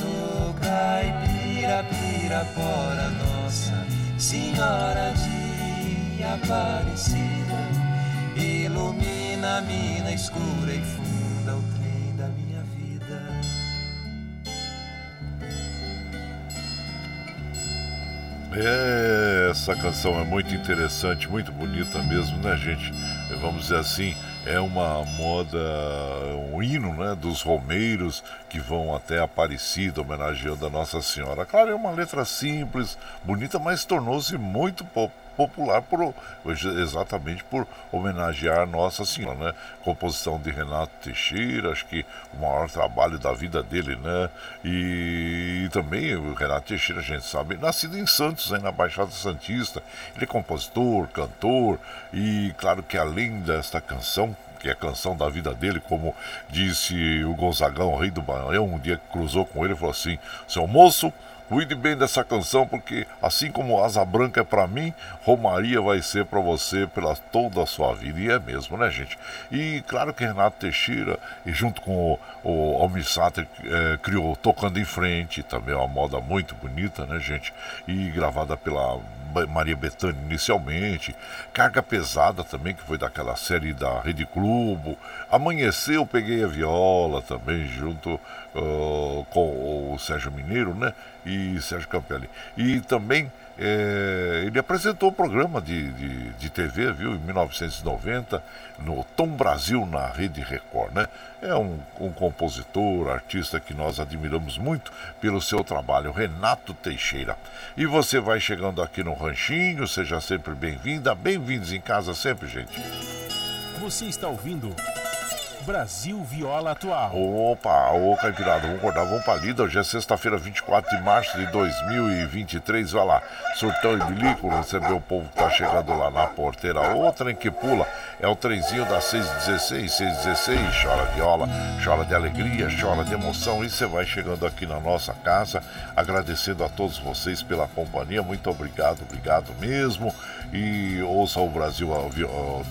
G: Sou caipira, pirapora, Nossa Senhora de Aparecida. Ilumina a mina escura e funda o trem da minha vida.
C: É, essa canção é muito interessante, muito bonita mesmo, né, gente? Vamos dizer assim, é uma moda, um hino, né, dos romeiros que vão até Aparecida homenageando a Nossa Senhora. Claro, é uma letra simples, bonita, mas tornou-se muito popular por, exatamente por homenagear Nossa Senhora, né? Composição de Renato Teixeira, acho que o maior trabalho da vida dele, né? E, e também o Renato Teixeira, a gente sabe, nascido em Santos, né? na Baixada Santista. Ele é compositor, cantor e claro que além desta canção, que é a canção da vida dele, como disse o Gonzagão, o rei do Maranhão, um dia que cruzou com ele, falou assim: seu moço, Cuide bem dessa canção, porque assim como Asa Branca é para mim, Romaria vai ser para você pela toda a sua vida. E é mesmo, né, gente? E claro que Renato Teixeira, e junto com o, o Sater, é, criou Tocando em Frente, também é uma moda muito bonita, né, gente? E gravada pela Maria Bethânia inicialmente, Carga Pesada também, que foi daquela série da Rede Globo, Amanheceu, Peguei a Viola também, junto uh, com o Sérgio Mineiro, né? E Sérgio Campelli. E também é, ele apresentou o programa de, de, de, TV, viu, em 1990, no Tom Brasil, na Rede Record, né? É um, um, compositor, artista que nós admiramos muito pelo seu trabalho, Renato Teixeira. E você vai chegando aqui no Ranchinho, seja sempre bem-vinda, bem-vindos em casa sempre, gente.
A: Você está ouvindo Brasil Viola Atual.
C: Opa, ô Caipirada, vamos acordar, vamos pra lida. Hoje é sexta-feira, 24 de março de 2023. Vai lá, surtão e bilico, recebeu o povo que tá chegando lá na porteira. Outra em que pula é o trenzinho das 616, 616. Chora viola, chora de alegria, chora de emoção. E você vai chegando aqui na nossa casa, agradecendo a todos vocês pela companhia. Muito obrigado, obrigado mesmo. E ouça o Brasil,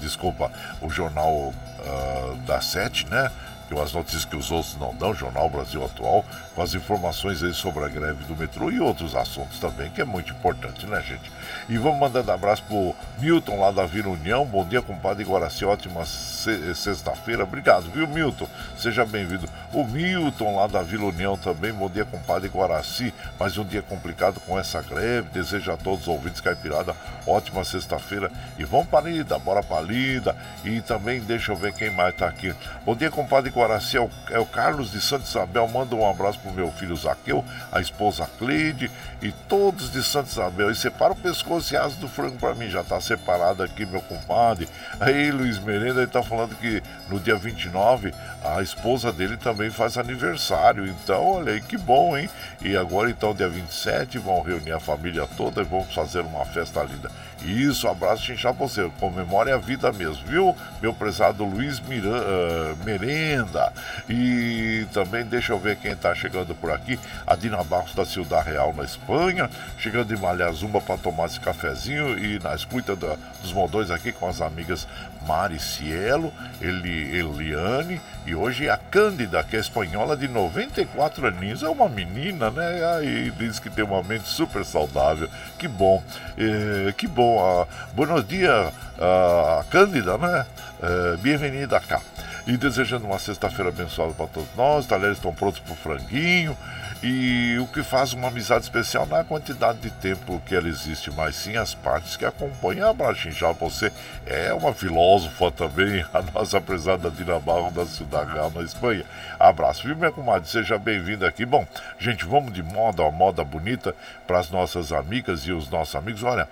C: desculpa, o jornal uh, da Sete, né? que as notícias que os outros não dão, Jornal Brasil Atual, com as informações aí sobre a greve do metrô e outros assuntos também, que é muito importante, né, gente? E vamos mandando abraço pro Milton lá da Vila União. Bom dia, compadre Guaraci. Ótima sexta-feira. Obrigado, viu, Milton? Seja bem-vindo. O Milton lá da Vila União também. Bom dia, compadre Guaraci. Mais um dia complicado com essa greve. Desejo a todos os ouvintes caipirada ótima sexta-feira. E vamos para lida, bora para lida. E também deixa eu ver quem mais tá aqui. Bom dia, compadre Guaraci. É o, é o Carlos de Santa Isabel. Manda um abraço pro meu filho Zaqueu, a esposa Cleide e todos de Santa Isabel. E separa o pescoço e asa do frango para mim. Já tá separado aqui, meu compadre. Aí, Luiz Merenda, ele tá falando que no dia 29 a esposa dele também faz aniversário. Então, olha aí, que bom, hein? E agora, então, dia 27, vão reunir a família toda e vamos fazer uma festa linda. Isso, abraço chinchar pra você. Comemore a vida mesmo, viu? Meu prezado Luiz Miranda, uh, Merenda. E também deixa eu ver quem tá chegando por aqui. A Dina Barros da Ciudad Real na Espanha. Chegando em Malha Zumba para tomar esse cafezinho. E na escuta da, dos modões aqui com as amigas Mari Cielo, Eli, Eliane e hoje a Cândida, que é espanhola de 94 aninhos. É uma menina, né? Aí diz que tem uma mente super saudável. Que bom, eh, que bom uh, buenos dias, uh, Cândida, né? Uh, Bem-vinda cá. E desejando uma sexta-feira abençoada para todos nós. Os talheres estão prontos para o franguinho. E o que faz uma amizade especial não é a quantidade de tempo que ela existe, mas sim as partes que acompanham. Abraço já você é uma filósofa também, a nossa prezada Dina Barro da Cidade Real na Espanha. Abraço, viu, minha comadre? Seja bem-vinda aqui. Bom, gente, vamos de moda, uma moda bonita para as nossas amigas e os nossos amigos. Olha,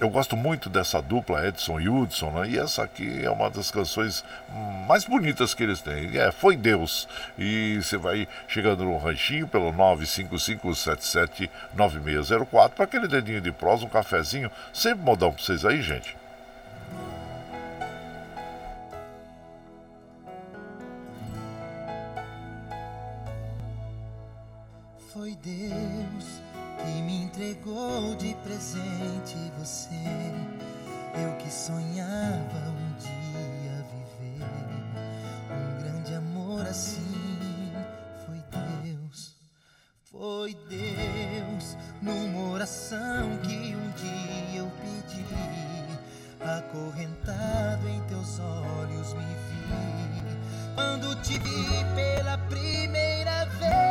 C: eu gosto muito dessa dupla Edson e Hudson, né? e essa aqui é uma das canções mais bonitas que eles têm. É Foi Deus. E você vai chegando no ranchinho pelo 955779604 para aquele dedinho de prosa, um cafezinho. Sempre modão para vocês aí, gente.
H: Foi Deus que me entregou de presente você. Eu que sonhava um dia viver um grande amor assim. Foi Deus, foi Deus, numa oração que um dia eu pedi. Acorrentado em teus olhos me vi. Quando te vi pela primeira vez.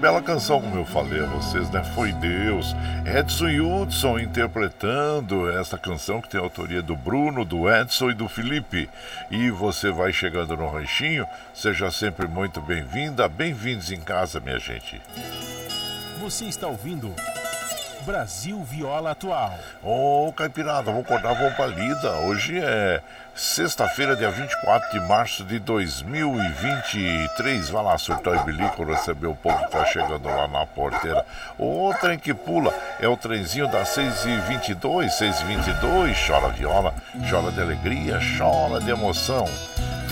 C: Bela canção, como eu falei a vocês, né? Foi Deus. Edson Hudson interpretando essa canção que tem a autoria do Bruno, do Edson e do Felipe. E você vai chegando no ranchinho, seja sempre muito bem-vinda, bem-vindos em casa, minha gente.
A: Você está ouvindo Brasil Viola Atual.
C: Ô, oh, Caipirada, vamos acordar, vamos pra lida. Hoje é sexta-feira, dia 24 de março de 2023. Vai lá, surtar e bilico, receber o povo que tá chegando lá na porteira. O trem que pula é o trenzinho das 6h22, 6h22. Chora viola, chora de alegria, chora de emoção.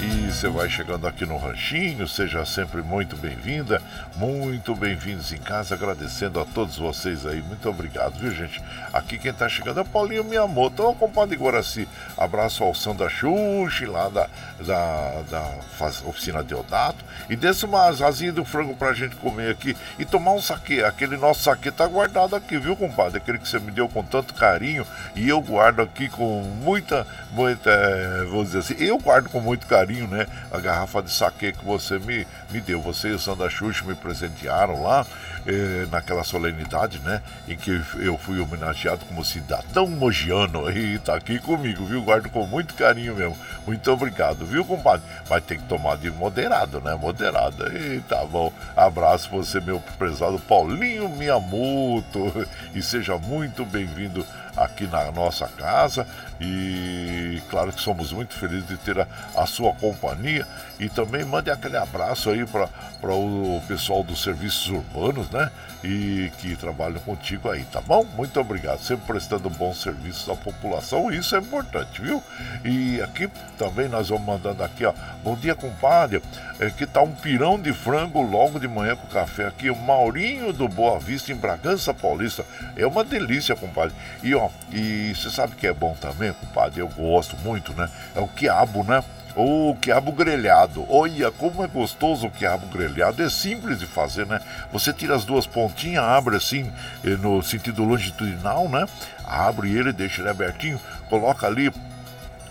C: E você vai chegando aqui no Ranchinho, seja sempre muito bem-vinda, muito bem-vindos em casa, agradecendo a todos vocês aí, muito obrigado, viu gente? Aqui quem tá chegando é o Paulinho Miyamoto, ô compadre Guaraci, abraço ao Sandra Xuxi, lá da, da, da faz, oficina Deodato, e desse uma asinha do frango pra gente comer aqui e tomar um saque, aquele nosso saque tá guardado aqui, viu compadre? Aquele que você me deu com tanto carinho e eu guardo aqui com muita, muita, eh, vou dizer assim, eu guardo com muito carinho carinho, né? A garrafa de saque que você me, me deu. Você e o Sandra Xuxa me presentearam lá eh, naquela solenidade, né? Em que eu fui homenageado como cidadão mogiano. E tá aqui comigo, viu? Guardo com muito carinho mesmo. Muito obrigado, viu, compadre? Mas tem que tomar de moderado, né? Moderado. E tá bom. Abraço você, meu prezado Paulinho Miyamoto. E seja muito bem-vindo aqui na nossa casa e claro que somos muito felizes de ter a, a sua companhia e também mande aquele abraço aí para o pessoal dos serviços urbanos, né? E que trabalham contigo aí, tá bom? Muito obrigado, sempre prestando bons serviços à população, isso é importante, viu? E aqui também nós vamos mandando aqui, ó. Bom dia, compadre. É que tá um pirão de frango logo de manhã com café aqui, o Maurinho do Boa Vista em Bragança Paulista. É uma delícia, compadre. E ó, e você sabe que é bom também, compadre? Eu gosto muito, né? É o quiabo, né? O quiabo grelhado. Olha como é gostoso o quiabo grelhado. É simples de fazer, né? Você tira as duas pontinhas, abre assim eh, no sentido longitudinal, né? Abre ele, deixa ele abertinho, coloca ali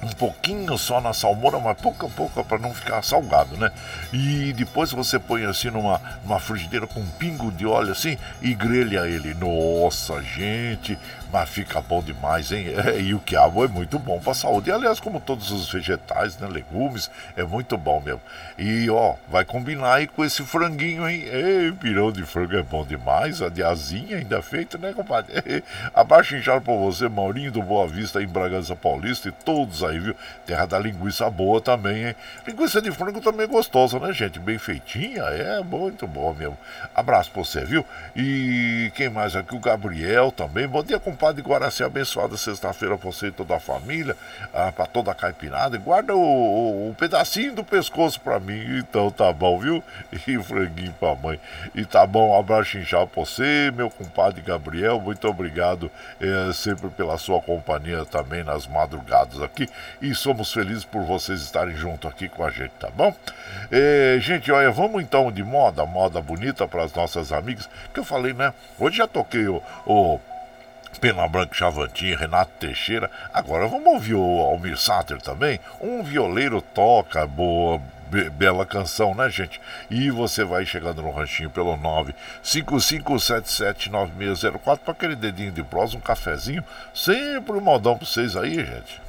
C: um pouquinho só na salmoura, mas pouca pouca para não ficar salgado, né? E depois você põe assim numa, numa frigideira com um pingo de óleo assim e grelha ele. Nossa, gente, mas fica bom demais, hein? É, e o quiabo é muito bom para a saúde. E, aliás, como todos os vegetais, né? Legumes, é muito bom mesmo. E ó, vai combinar aí com esse franguinho, hein? Ei, pirão de frango é bom demais. A de asinha ainda feita, né, compadre? Abaixo inchado para você, Maurinho do Boa Vista em Bragança Paulista e todos aí, viu? Terra da linguiça boa também, hein? Linguiça de frango também é gostosa, né, gente? Bem feitinha, é muito bom mesmo. Abraço pra você, viu? E quem mais aqui? O Gabriel também. Bom dia, compadre Guaraci. Abençoada sexta-feira você e toda a família, ah, pra toda a caipirada. Guarda o, o, o, pedacinho do pescoço pra mim. Então tá bom, viu? E franguinho pra mãe. E tá bom, um abraço inchado pra você, meu compadre Gabriel. Muito obrigado é, sempre pela sua companhia também nas madrugadas aqui e somos felizes por vocês estarem junto aqui com a gente, tá bom? É, gente, olha, vamos então de moda, moda bonita para as nossas amigas, que eu falei, né? Hoje já toquei o, o Pena Branca Chavantinha, Renato Teixeira. Agora vamos ouvir o Almir Sater também. Um violeiro toca boa, be bela canção, né, gente? E você vai chegando no ranchinho pelo 955779604 para aquele dedinho de prosa, um cafezinho. Sempre um modão para vocês aí, gente.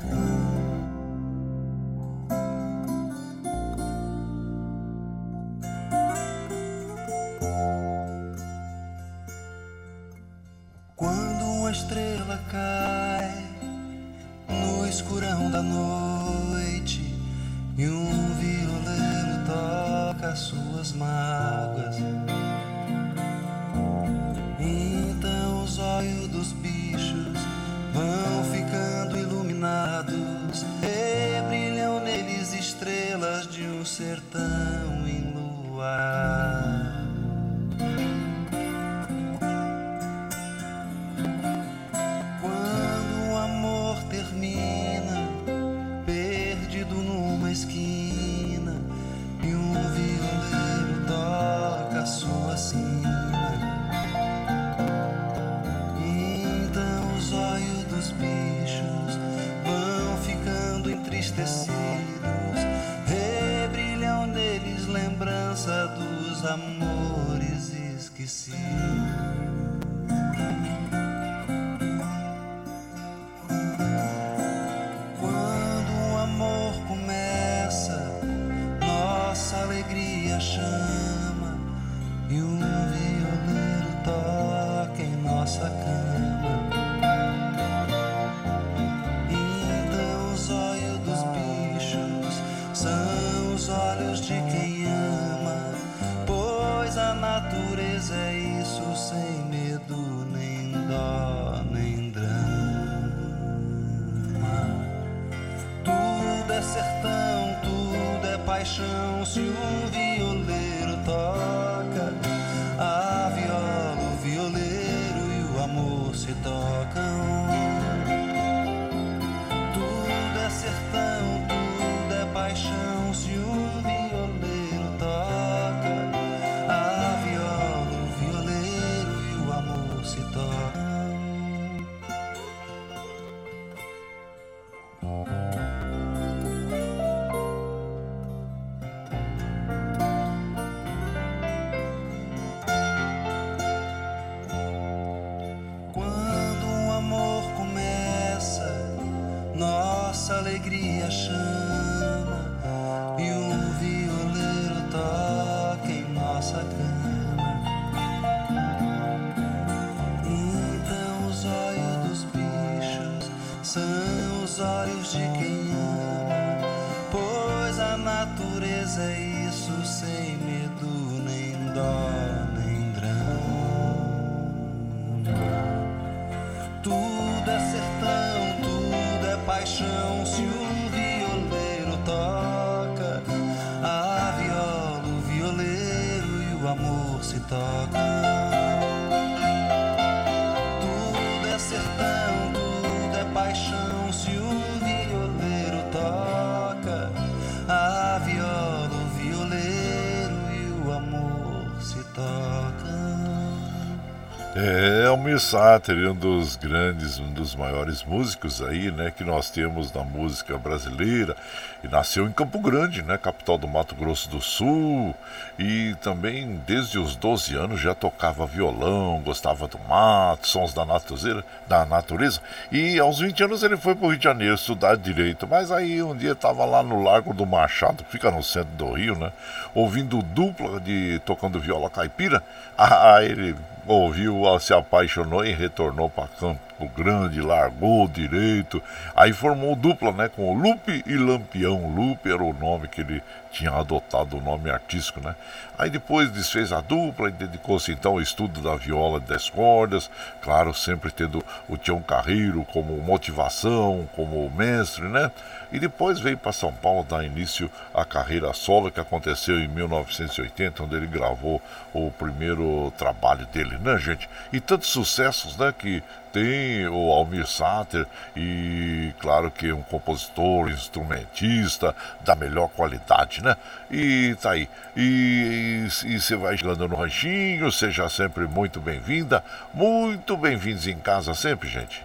G: É,
C: Almir Sater, um dos grandes, um dos maiores músicos aí, né, que nós temos na música brasileira. E nasceu em Campo Grande, né, capital do Mato Grosso do Sul. E também, desde os 12 anos, já tocava violão, gostava do mato, sons da natureza. Da natureza. E aos 20 anos ele foi para o Rio de Janeiro estudar direito. Mas aí um dia estava lá no Largo do Machado, que fica no centro do Rio, né, ouvindo dupla de tocando viola caipira. Aí ele ouviu, se apaixonou e retornou para Campo Grande, largou direito, aí formou dupla, né, com o Lupe e Lampião. Lupe era o nome que ele tinha adotado, o nome artístico, né? Aí depois desfez a dupla e dedicou-se então ao estudo da viola de 10 cordas, claro, sempre tendo o Tião Carreiro como motivação, como mestre, né? E depois veio para São Paulo dar início à carreira solo que aconteceu em 1980, onde ele gravou o primeiro trabalho dele, né, gente? E tantos sucessos, né, que tem o Almir Sater e claro que um compositor, instrumentista da melhor qualidade, né? E tá aí. E você vai chegando no ranchinho, seja sempre muito bem-vinda, muito bem-vindos em casa sempre, gente.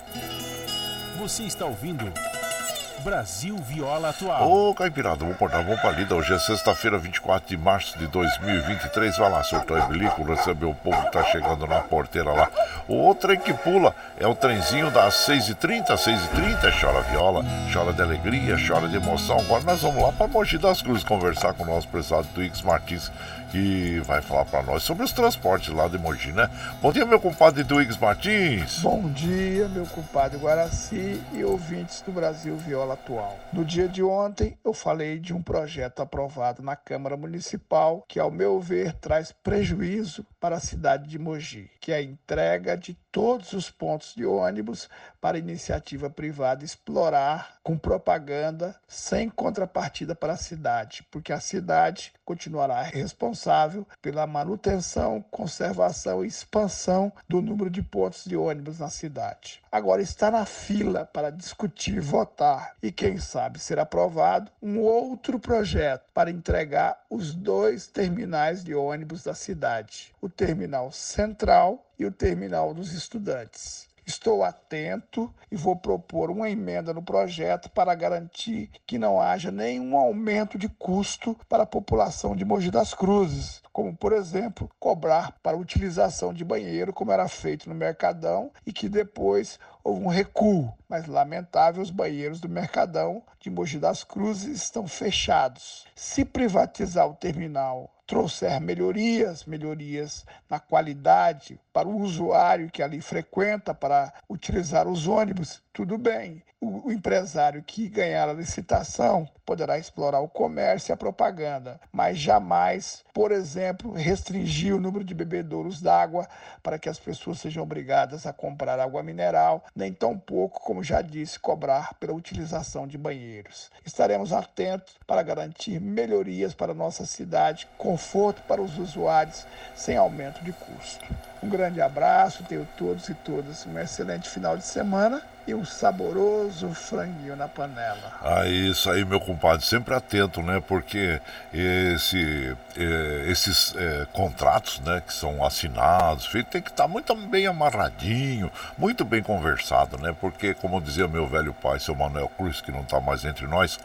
A: Você está ouvindo Brasil Viola Atual.
C: Ô, Caipirada, vamos cortar, vamos pra lida. Hoje é sexta-feira, 24 de março de 2023. Vai lá, soltar o bilico, receber o povo que tá chegando na porteira lá. O trem que pula é o trenzinho das 6h30, 6h30. Chora viola, chora de alegria, chora de emoção. Agora nós vamos lá pra Mogi das Cruzes conversar com o nosso prezado Twix Martins, que vai falar pra nós sobre os transportes lá de Mogi, né? Bom dia, meu compadre Twix Martins.
I: Bom dia, meu compadre Guaraci e ouvintes do Brasil Viola Atual. No dia de ontem, eu falei de um projeto aprovado na Câmara Municipal que, ao meu ver, traz prejuízo para a cidade de Mogi, que é a entrega de todos os pontos de ônibus para iniciativa privada explorar com propaganda sem contrapartida para a cidade, porque a cidade continuará responsável pela manutenção, conservação e expansão do número de pontos de ônibus na cidade. Agora está na fila para discutir, votar e, quem sabe, ser aprovado um outro projeto para entregar os dois terminais de ônibus da cidade: o terminal central e o terminal dos estudantes. Estou atento e vou propor uma emenda no projeto para garantir que não haja nenhum aumento de custo para a população de Mogi das Cruzes, como, por exemplo, cobrar para utilização de banheiro, como era feito no Mercadão, e que depois houve um recuo. Mas, lamentável, os banheiros do Mercadão de Mogi das Cruzes estão fechados. Se privatizar o terminal trouxer melhorias, melhorias na qualidade para o usuário que ali frequenta para utilizar os ônibus, tudo bem. O, o empresário que ganhar a licitação poderá explorar o comércio e a propaganda, mas jamais, por exemplo, restringir o número de bebedouros d'água para que as pessoas sejam obrigadas a comprar água mineral, nem tampouco, como já disse, cobrar pela utilização de banheiros. Estaremos atentos para garantir melhorias para nossa cidade, conforto para os usuários, sem aumento de custo. Um grande abraço, tenho todos e todas um excelente final de semana e um saboroso franguinho na panela.
C: Ah, isso aí, meu compadre, sempre atento, né? Porque esse, é, esses é, contratos, né, que são assinados, tem que estar tá muito bem amarradinho, muito bem conversado, né? Porque, como dizia meu velho pai, seu Manuel Cruz, que não está mais entre nós,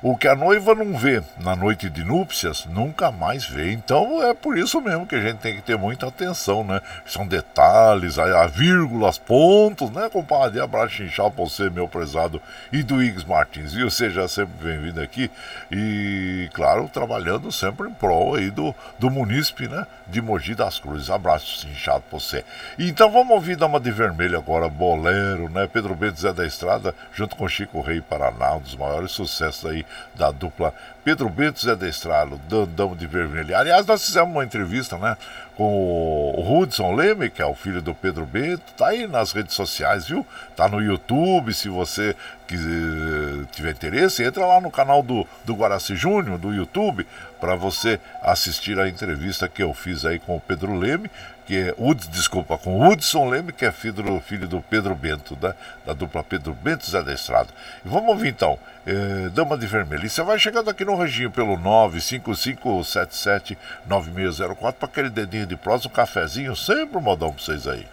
C: o que a noiva não vê na noite de núpcias, nunca mais vê. Então é por isso mesmo que a gente tem que ter muita atenção, né? São detalhes, a, a vírgulas, pontos, né, compadre? Abraço Chinchal você, meu prezado, e do Iggs Martins, viu? Seja sempre bem-vindo aqui. E, claro, trabalhando sempre em prol aí do, do munícipe, né? De Mogi das Cruzes. Abraço para você. Então vamos ouvir Dama de Vermelho agora, Bolero, né? Pedro Bento Zé da Estrada, junto com Chico Rei Paraná, um dos maiores sucessos aí da dupla Pedro Bento Zé da Estrada, Dama de Vermelho. Aliás, nós fizemos uma entrevista, né? com o Hudson Leme, que é o filho do Pedro Bento, tá aí nas redes sociais, viu? Tá no YouTube, se você quiser, tiver interesse, entra lá no canal do, do Guaraci Júnior, do YouTube, para você assistir a entrevista que eu fiz aí com o Pedro Leme, que é Ud, desculpa, com Hudson Leme, que é filho do, filho do Pedro Bento, da, da dupla Pedro Bento Zé da Estrada. E vamos ouvir então, é, Dama de Vermelho. E você vai chegando aqui no Reginho pelo 955779604 para aquele dedinho de prosa, um cafezinho, sempre um modão para vocês aí.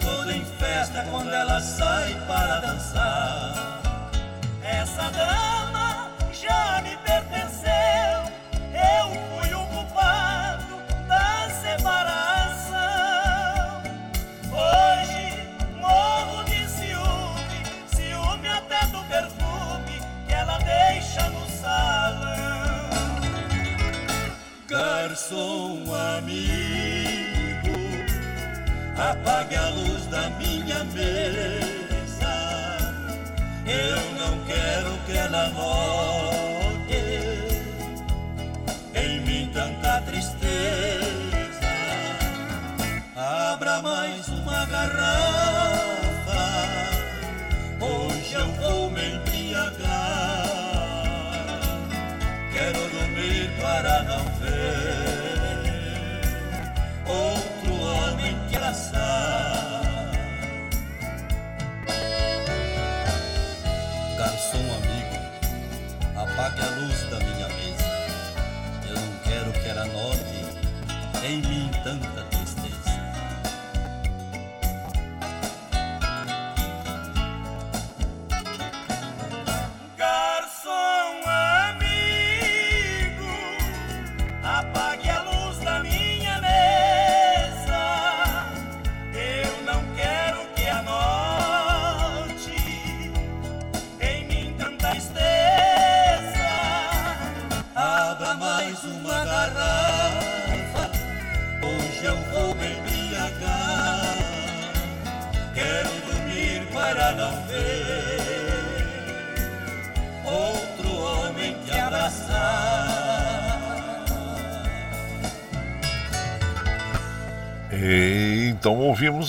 C: Tudo em
J: festa quando ela sai para dançar. Essa dama. apague a luz da minha mesa. Eu não quero que ela volte em mim tanta tristeza. Abra mais uma garrafa, hoje eu vou me embriagar. Quero dormir para não ver outro homem que ela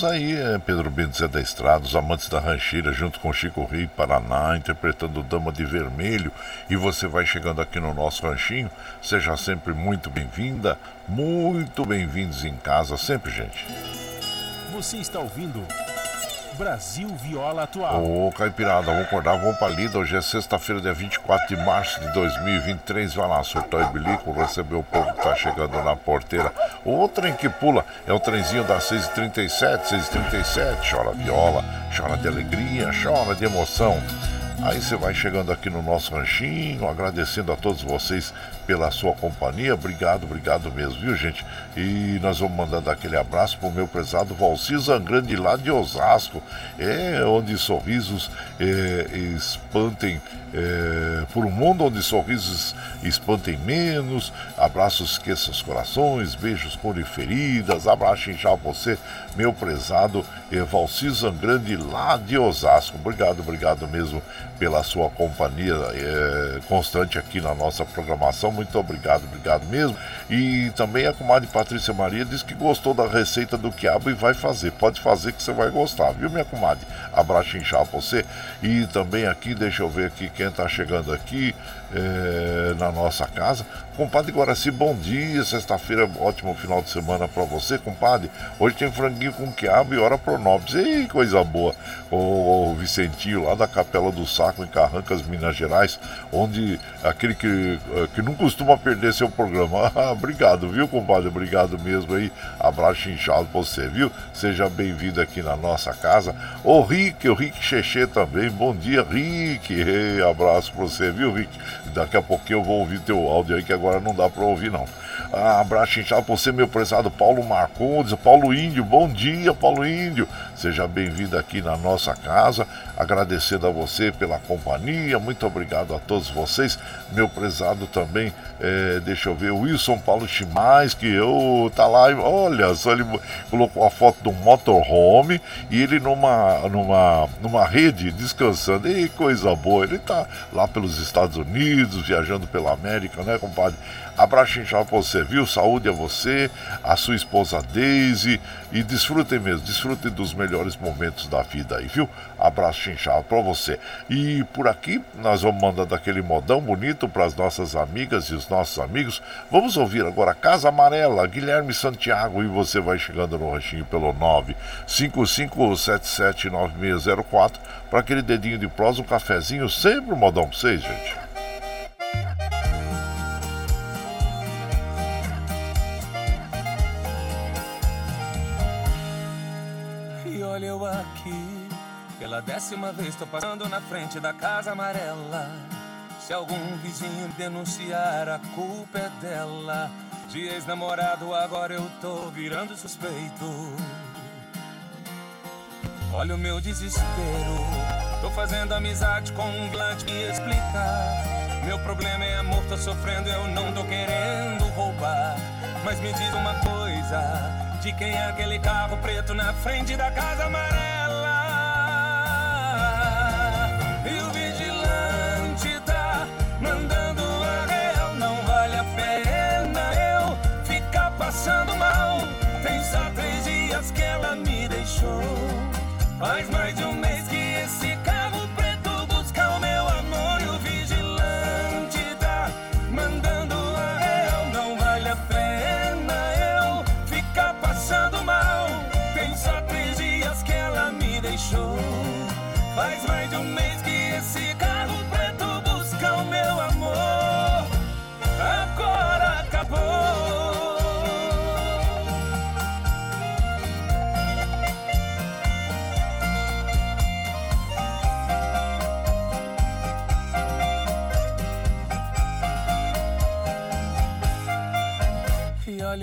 C: aí é, Pedro Bento da Estrada, os amantes da rancheira, junto com Chico Rei Paraná, interpretando Dama de Vermelho. E você vai chegando aqui no nosso ranchinho. Seja sempre muito bem-vinda, muito bem-vindos em casa, sempre, gente.
A: Você está ouvindo Brasil Viola Atual.
C: Ô, Caipirada, vamos acordar, vamos pra lida. Hoje é sexta-feira, dia 24 de março de 2023. Vai lá, surtou e bilico, receber o povo que tá chegando na porteira. O trem que pula é o trenzinho das 6h37, 6h37. Chora viola, chora de alegria, chora de emoção. Aí você vai chegando aqui no nosso ranchinho, agradecendo a todos vocês pela sua companhia. Obrigado, obrigado mesmo, viu, gente? E nós vamos mandando aquele abraço pro meu prezado Valci Zangrande lá de Osasco, é onde sorrisos é, espantem é, por um mundo onde sorrisos espantem menos. Abraços, esqueça os corações, beijos com feridas. Abraço já você, meu prezado é, Zangrande lá de Osasco. Obrigado, obrigado mesmo pela sua companhia é, constante aqui na nossa programação. Muito obrigado, obrigado mesmo. E também a comadre Patrícia Maria disse que gostou da receita do quiabo e vai fazer. Pode fazer que você vai gostar, viu, minha comadre? Abraço inchado você. E também aqui, deixa eu ver aqui quem está chegando aqui é, na nossa casa. Compadre Guaraci, bom dia. Sexta-feira, ótimo final de semana para você, compadre. Hoje tem franguinho com quiabo e hora pronobis. Ei, coisa boa. O, o Vicentinho lá da Capela do Saco, em Carrancas, Minas Gerais, onde aquele que, eh, que não costuma perder seu programa. Ah, obrigado, viu, compadre? Obrigado mesmo aí. Abraço inchado pra você, viu? Seja bem-vindo aqui na nossa casa. O Rick, o Rick Cheche também. Bom dia, Rick. Ei, abraço pra você, viu, Rick? Daqui a pouquinho eu vou ouvir teu áudio aí que agora não dá para ouvir não. Ah, abraço inchado pra você, meu prezado Paulo Marcondes, Paulo Índio, bom dia, Paulo Índio. Seja bem-vindo aqui na nossa casa. Agradecendo a você pela companhia, muito obrigado a todos vocês. Meu prezado também, é, deixa eu ver, Wilson Paulo Chimais, que eu tá lá, olha só, ele colocou a foto do motorhome e ele numa, numa, numa rede descansando. E coisa boa, ele tá lá pelos Estados Unidos, viajando pela América, né, compadre? Abraço inchado pra você, viu? Saúde a você, a sua esposa Daisy e desfrutem mesmo, desfrutem dos melhores momentos da vida aí, viu? Abraço inchado pra você. E por aqui nós vamos mandando aquele modão bonito para as nossas amigas e os nossos amigos. Vamos ouvir agora Casa Amarela, Guilherme Santiago e você vai chegando no ranchinho pelo 955779604 para aquele dedinho de prosa, um cafezinho, sempre um modão pra vocês, gente.
K: Décima vez tô passando na frente da casa amarela. Se algum vizinho denunciar, a culpa é dela. De ex-namorado, agora eu tô virando suspeito. Olha o meu desespero. Tô fazendo amizade com um glante me explicar. Meu problema é amor, tô sofrendo, eu não tô querendo roubar. Mas me diz uma coisa: de quem é aquele carro preto na frente da casa amarela? Passando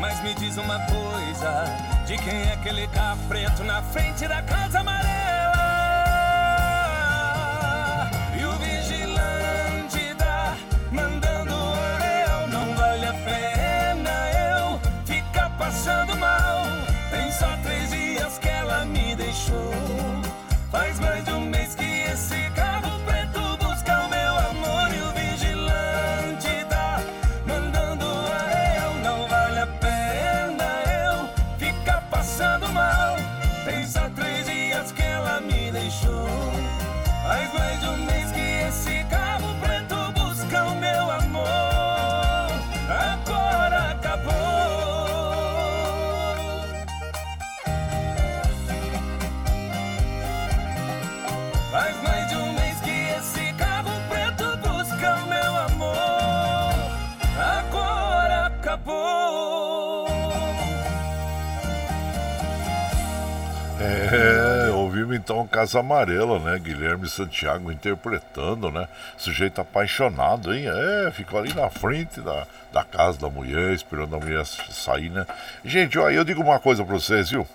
K: Mas me diz uma coisa: de quem é aquele carro preto na frente da casa amarela?
C: Então Casa Amarela, né? Guilherme Santiago interpretando, né? Sujeito apaixonado, hein? É, ficou ali na frente da, da casa da mulher, esperando a mulher sair, né? Gente, ó, eu digo uma coisa pra vocês, viu?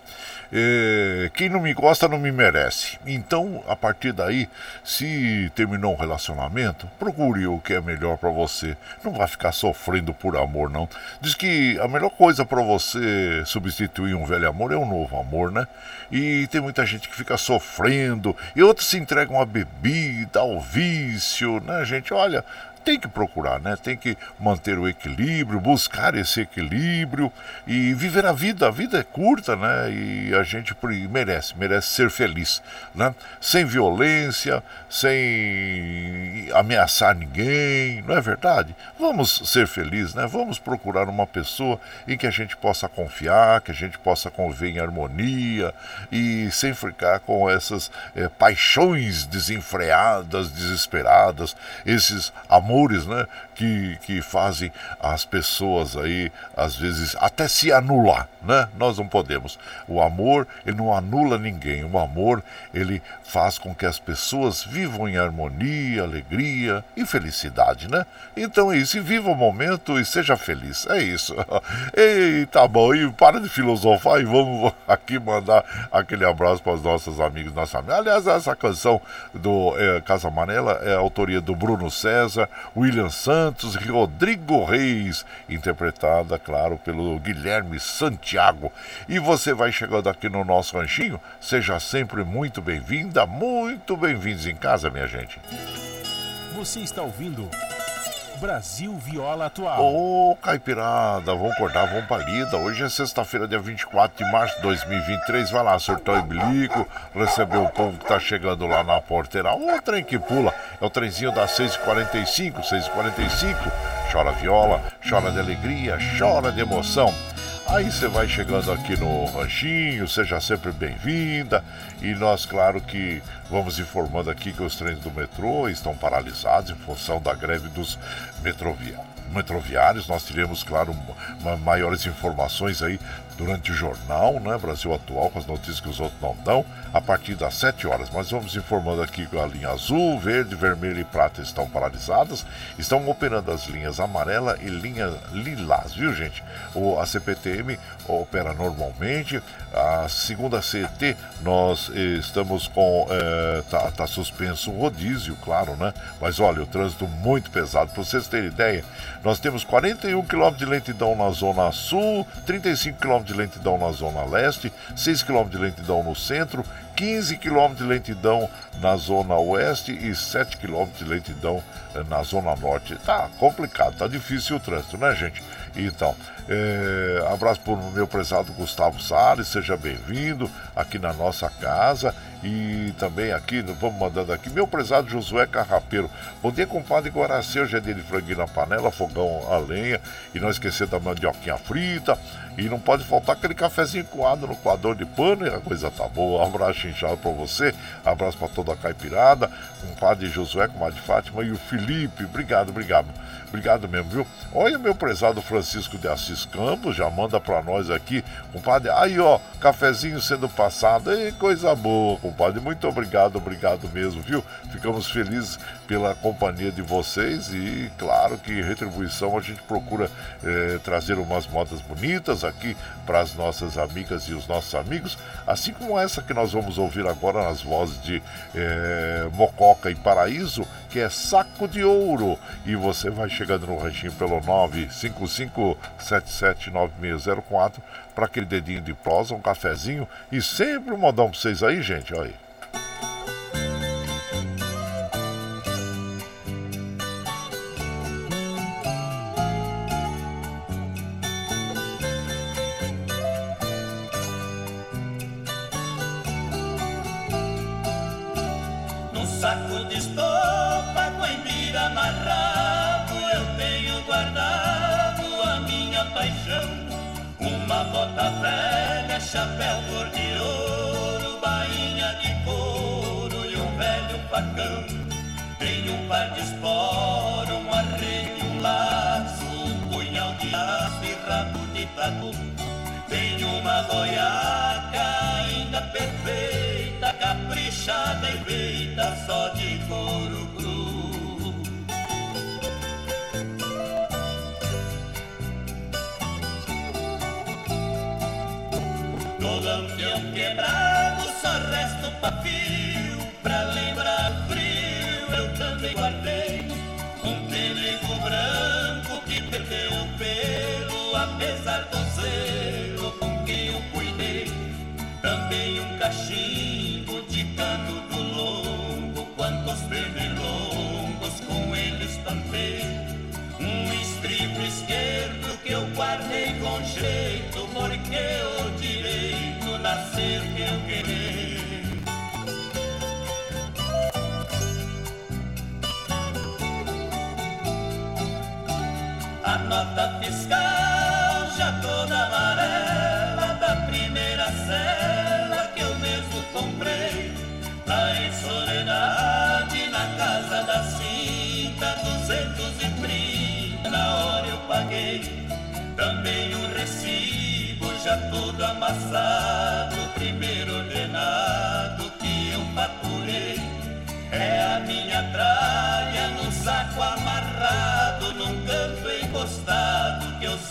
C: É, quem não me gosta não me merece. Então, a partir daí, se terminou um relacionamento, procure o que é melhor para você. Não vai ficar sofrendo por amor, não. Diz que a melhor coisa para você substituir um velho amor é um novo amor, né? E tem muita gente que fica sofrendo, e outros se entregam à bebida, ao vício, né, gente? Olha, tem que procurar, né? Tem que manter o equilíbrio, buscar esse equilíbrio e viver a vida. A vida é curta, né? E a gente merece, merece ser feliz, né? Sem violência, sem ameaçar ninguém, não é verdade? Vamos ser felizes, né? Vamos procurar uma pessoa em que a gente possa confiar, que a gente possa conviver em harmonia e sem ficar com essas é, paixões desenfreadas, desesperadas, esses amores amores, né? Que, que fazem as pessoas aí, às vezes, até se anular, né? Nós não podemos. O amor, ele não anula ninguém. O amor, ele faz com que as pessoas vivam em harmonia, alegria e felicidade, né? Então é isso. E viva o momento e seja feliz. É isso. E tá bom. E para de filosofar e vamos aqui mandar aquele abraço para os nossos amigos, nossa amiga. Aliás, essa canção do é, Casa Amarela é autoria do Bruno César, William Santos e Rodrigo Reis, interpretada, claro, pelo Guilherme Santiago. E você vai chegando aqui no nosso ranchinho, seja sempre muito bem-vinda, muito bem-vindos em casa, minha gente.
A: Você está ouvindo Brasil Viola Atual.
C: Ô, oh, Caipirada, vamos acordar, vamos pra lida. Hoje é sexta-feira, dia 24 de março de 2023. Vai lá, surtou e bilico, receber o povo que tá chegando lá na porteira. O trem que pula é o trenzinho das 6h45, 6h45. Chora viola, chora de alegria, chora de emoção. Aí você vai chegando aqui no ranchinho, seja sempre bem-vinda. E nós, claro que vamos informando aqui que os trens do metrô estão paralisados em função da greve dos metroviários metroviários. Nós teremos, claro, maiores informações aí durante o jornal, né? Brasil Atual, com as notícias que os outros não dão, a partir das 7 horas. Mas vamos informando aqui que a linha azul, verde, vermelha e prata estão paralisadas. Estão operando as linhas amarela e linha lilás, viu, gente? O, a CPTM opera normalmente. A segunda CET, nós estamos com. Eh, tá, tá suspenso o rodízio, claro, né? Mas olha, o trânsito muito pesado. Para vocês terem ideia, nós temos 41 km de lentidão na zona sul, 35 km de lentidão na zona leste, 6 km de lentidão no centro, 15 km de lentidão na zona oeste e 7 km de lentidão eh, na zona norte. Tá complicado, tá difícil o trânsito, né, gente? Então, é, abraço para o meu prezado Gustavo Salles, seja bem-vindo aqui na nossa casa e também aqui, vamos mandando aqui, meu prezado Josué Carrapeiro. Bom dia, compadre Guaraci, hoje é dia de franguinho na panela, fogão a lenha e não esquecer da mandioquinha frita e não pode faltar aquele cafezinho coado no coador de pano e a coisa tá boa. Um abraço inchado para você, abraço para toda a caipirada, compadre Josué, comadre Fátima e o Felipe. Obrigado, obrigado. Obrigado mesmo, viu? Olha meu prezado Francisco de Assis Campos, já manda para nós aqui, compadre. Aí, ó, cafezinho sendo passado. Ei, coisa boa, compadre. Muito obrigado, obrigado mesmo, viu? Ficamos felizes pela companhia de vocês e, claro, que retribuição a gente procura eh, trazer umas modas bonitas aqui para as nossas amigas e os nossos amigos, assim como essa que nós vamos ouvir agora nas vozes de eh, Mococa e Paraíso, que é Saco de Ouro. E você vai chegando no ranchinho pelo 955779604 para aquele dedinho de prosa, um cafezinho e sempre um modão para vocês aí, gente. Olha aí.
K: Chapéu cor de ouro, bainha de couro e um velho facão. Tem um par de esporo, um arreio, um laço, um punhal de aço e rabo de tatu. Tem uma boiaca ainda
F: perfeita, caprichada e feita só de couro cru. Lampião quebrado só resta o papiro Pra lembrar frio. Eu também guardei Um pelego branco que perdeu o pelo Apesar do nota fiscal já toda amarela Da primeira cela que eu mesmo comprei Lá em Soledade, na casa da cinta Duzentos e trinta, na hora eu paguei Também o recibo já todo amassado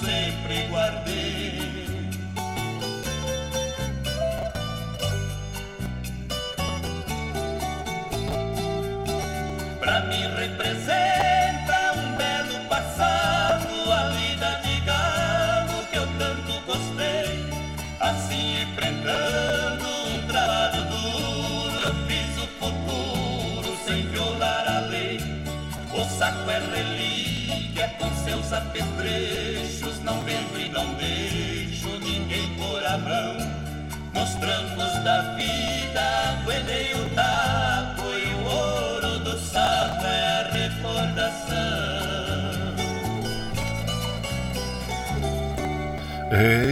F: sempre guardei. Pra mim representa um belo passado A vida de galo que eu tanto gostei. Assim enfrentando um trabalho duro Eu fiz o futuro sem violar a lei. O saco é relíquia com seus apetrechos Não vendo e não deixo ninguém pôr a mão nos trancos da vida, guardei o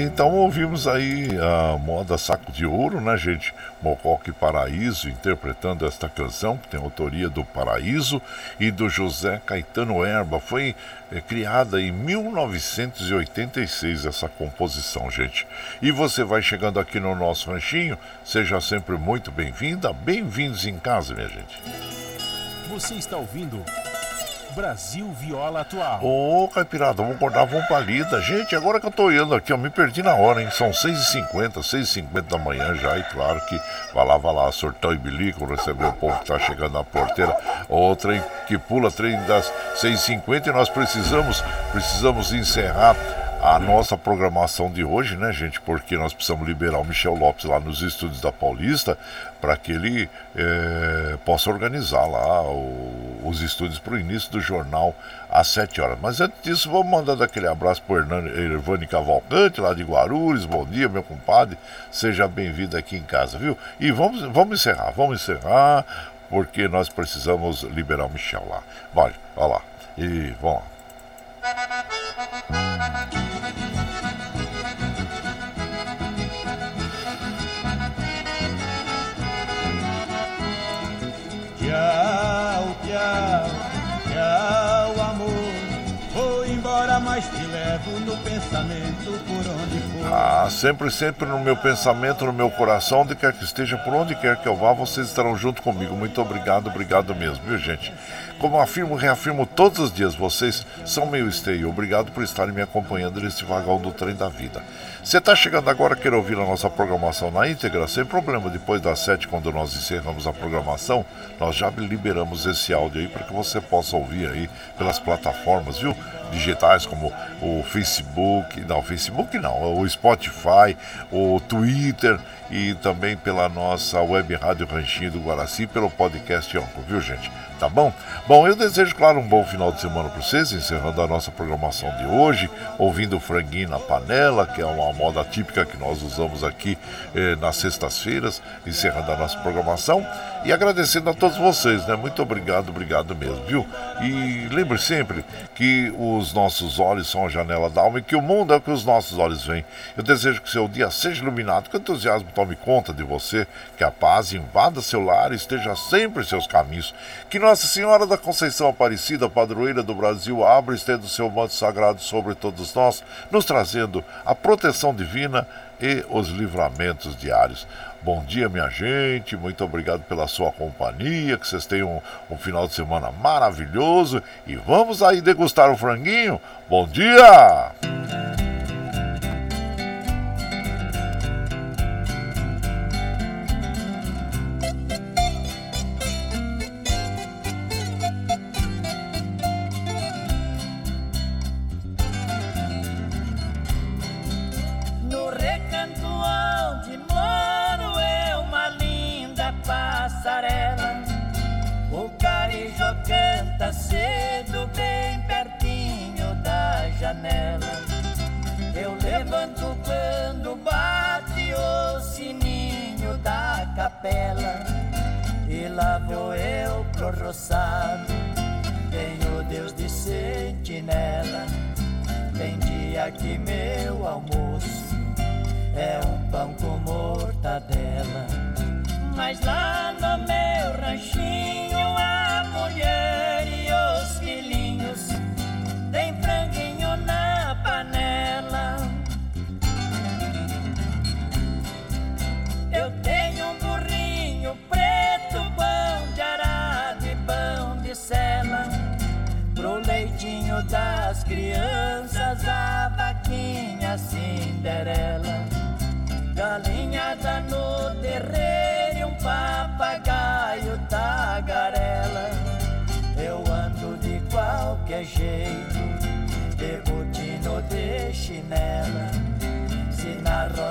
C: então ouvimos aí a moda Saco de Ouro, né, gente? Mocoque Paraíso interpretando esta canção, que tem autoria do Paraíso e do José Caetano Erba. Foi é, criada em 1986 essa composição, gente. E você vai chegando aqui no nosso ranchinho, seja sempre muito bem-vinda, bem-vindos em casa, minha gente.
A: Você está ouvindo Brasil Viola Atual.
C: Ô, Caipirada, vamos acordar, vamos pra lida. Gente, agora que eu tô olhando aqui, eu me perdi na hora, hein? São 6h50, 6h50 da manhã já, e claro que vai lá, vai lá, sortão e bilico, receber o povo que tá chegando na porteira. O trem que pula, trem das 6h50 e nós precisamos, precisamos encerrar a nossa programação de hoje, né, gente? Porque nós precisamos liberar o Michel Lopes lá nos estúdios da Paulista para que ele é, possa organizar lá o, os estúdios para o início do jornal às 7 horas. Mas antes disso, vamos mandando aquele abraço para o Ervani Cavalcante, lá de Guarulhos. Bom dia, meu compadre. Seja bem-vindo aqui em casa, viu? E vamos, vamos encerrar, vamos encerrar, porque nós precisamos liberar o Michel lá. Vai, vai lá. E vamos lá.
H: Tchau, tchau, mas te levo no pensamento por onde for.
C: Ah, sempre, sempre no meu pensamento, no meu coração, onde quer que esteja, por onde quer que eu vá, vocês estarão junto comigo. Muito obrigado, obrigado mesmo, viu, gente? Como afirmo, reafirmo todos os dias, vocês são meu esteio. Obrigado por estarem me acompanhando nesse vagão do trem da vida. Você está chegando agora, quer ouvir a nossa programação na íntegra? Sem problema, depois das sete, quando nós encerramos a programação, nós já liberamos esse áudio aí para que você possa ouvir aí pelas plataformas, viu? Digitais como o Facebook, não, o Facebook não, o Spotify, o Twitter e também pela nossa web rádio Ranchinho do Guaraci, pelo podcast Anco, viu gente? Tá bom? Bom, eu desejo, claro, um bom final de semana para vocês, encerrando a nossa programação de hoje, ouvindo o franguinho na panela, que é uma moda típica que nós usamos aqui eh, nas sextas-feiras, encerrando a nossa programação e agradecendo a todos vocês, né? Muito obrigado, obrigado mesmo, viu? E lembre sempre que os nossos olhos são a janela da alma e que o mundo é o que os nossos olhos veem. Eu desejo que seu dia seja iluminado com entusiasmo tome conta de você, que a paz invada seu lar e esteja sempre em seus caminhos. Que Nossa Senhora da Conceição Aparecida, padroeira do Brasil, abra e estenda o seu manto sagrado sobre todos nós, nos trazendo a proteção divina e os livramentos diários. Bom dia, minha gente. Muito obrigado pela sua companhia. Que vocês tenham um, um final de semana maravilhoso. E vamos aí degustar o franguinho. Bom dia!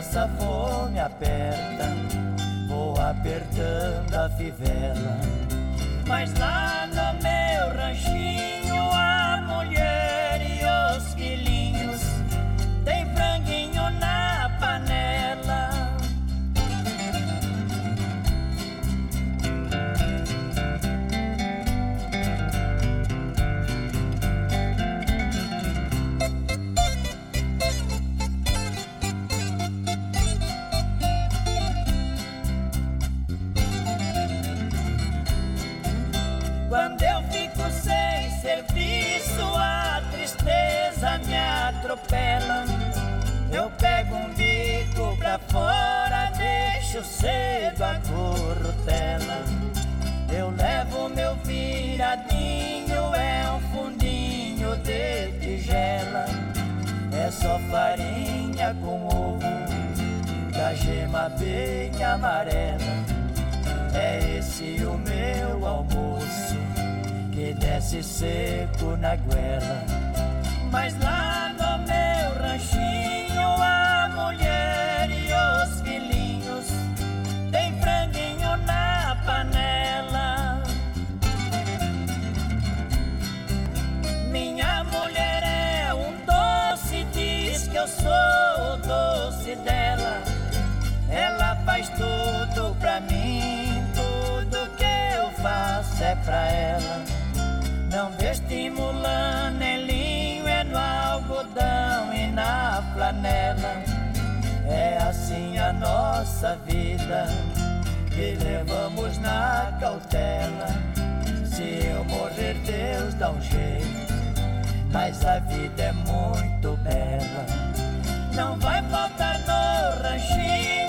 F: essa fome aperta, vou apertando a fivela. Mas lá no meu ranchinho deixo cedo a corrutela. Eu levo meu viradinho, é um fundinho de tigela. É só farinha com ovo, da gema bem
L: amarela. É esse o meu almoço, que desce seco na guela. Mas lá tudo pra mim, tudo que eu faço é pra ela. Não destimulando em linho, é no algodão e na flanela. É assim a nossa vida, que levamos na cautela. Se eu morrer, Deus dá um jeito, mas a vida é muito bela. Não vai faltar no ranchinho.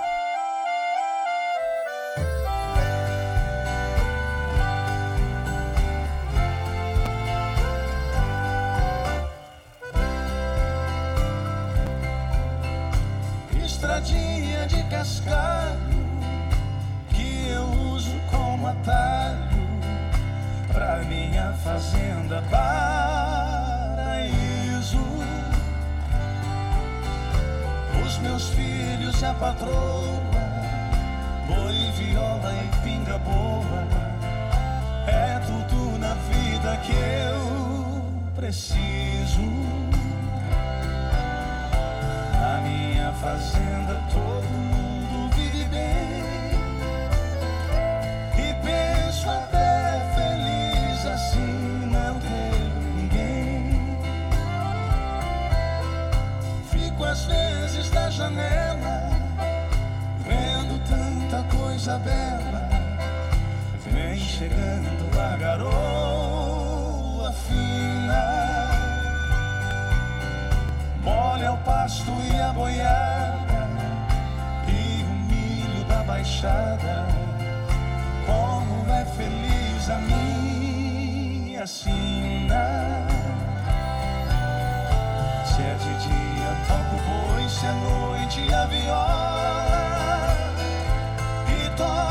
L: minha fazenda. meus filhos e a patroa, boi, viola e pinga boa. É tudo na vida que eu preciso. Na minha fazenda todo mundo. fechada. Como é feliz a minha sina. Se é de dia, toco boi, se é noite, a viola. E toco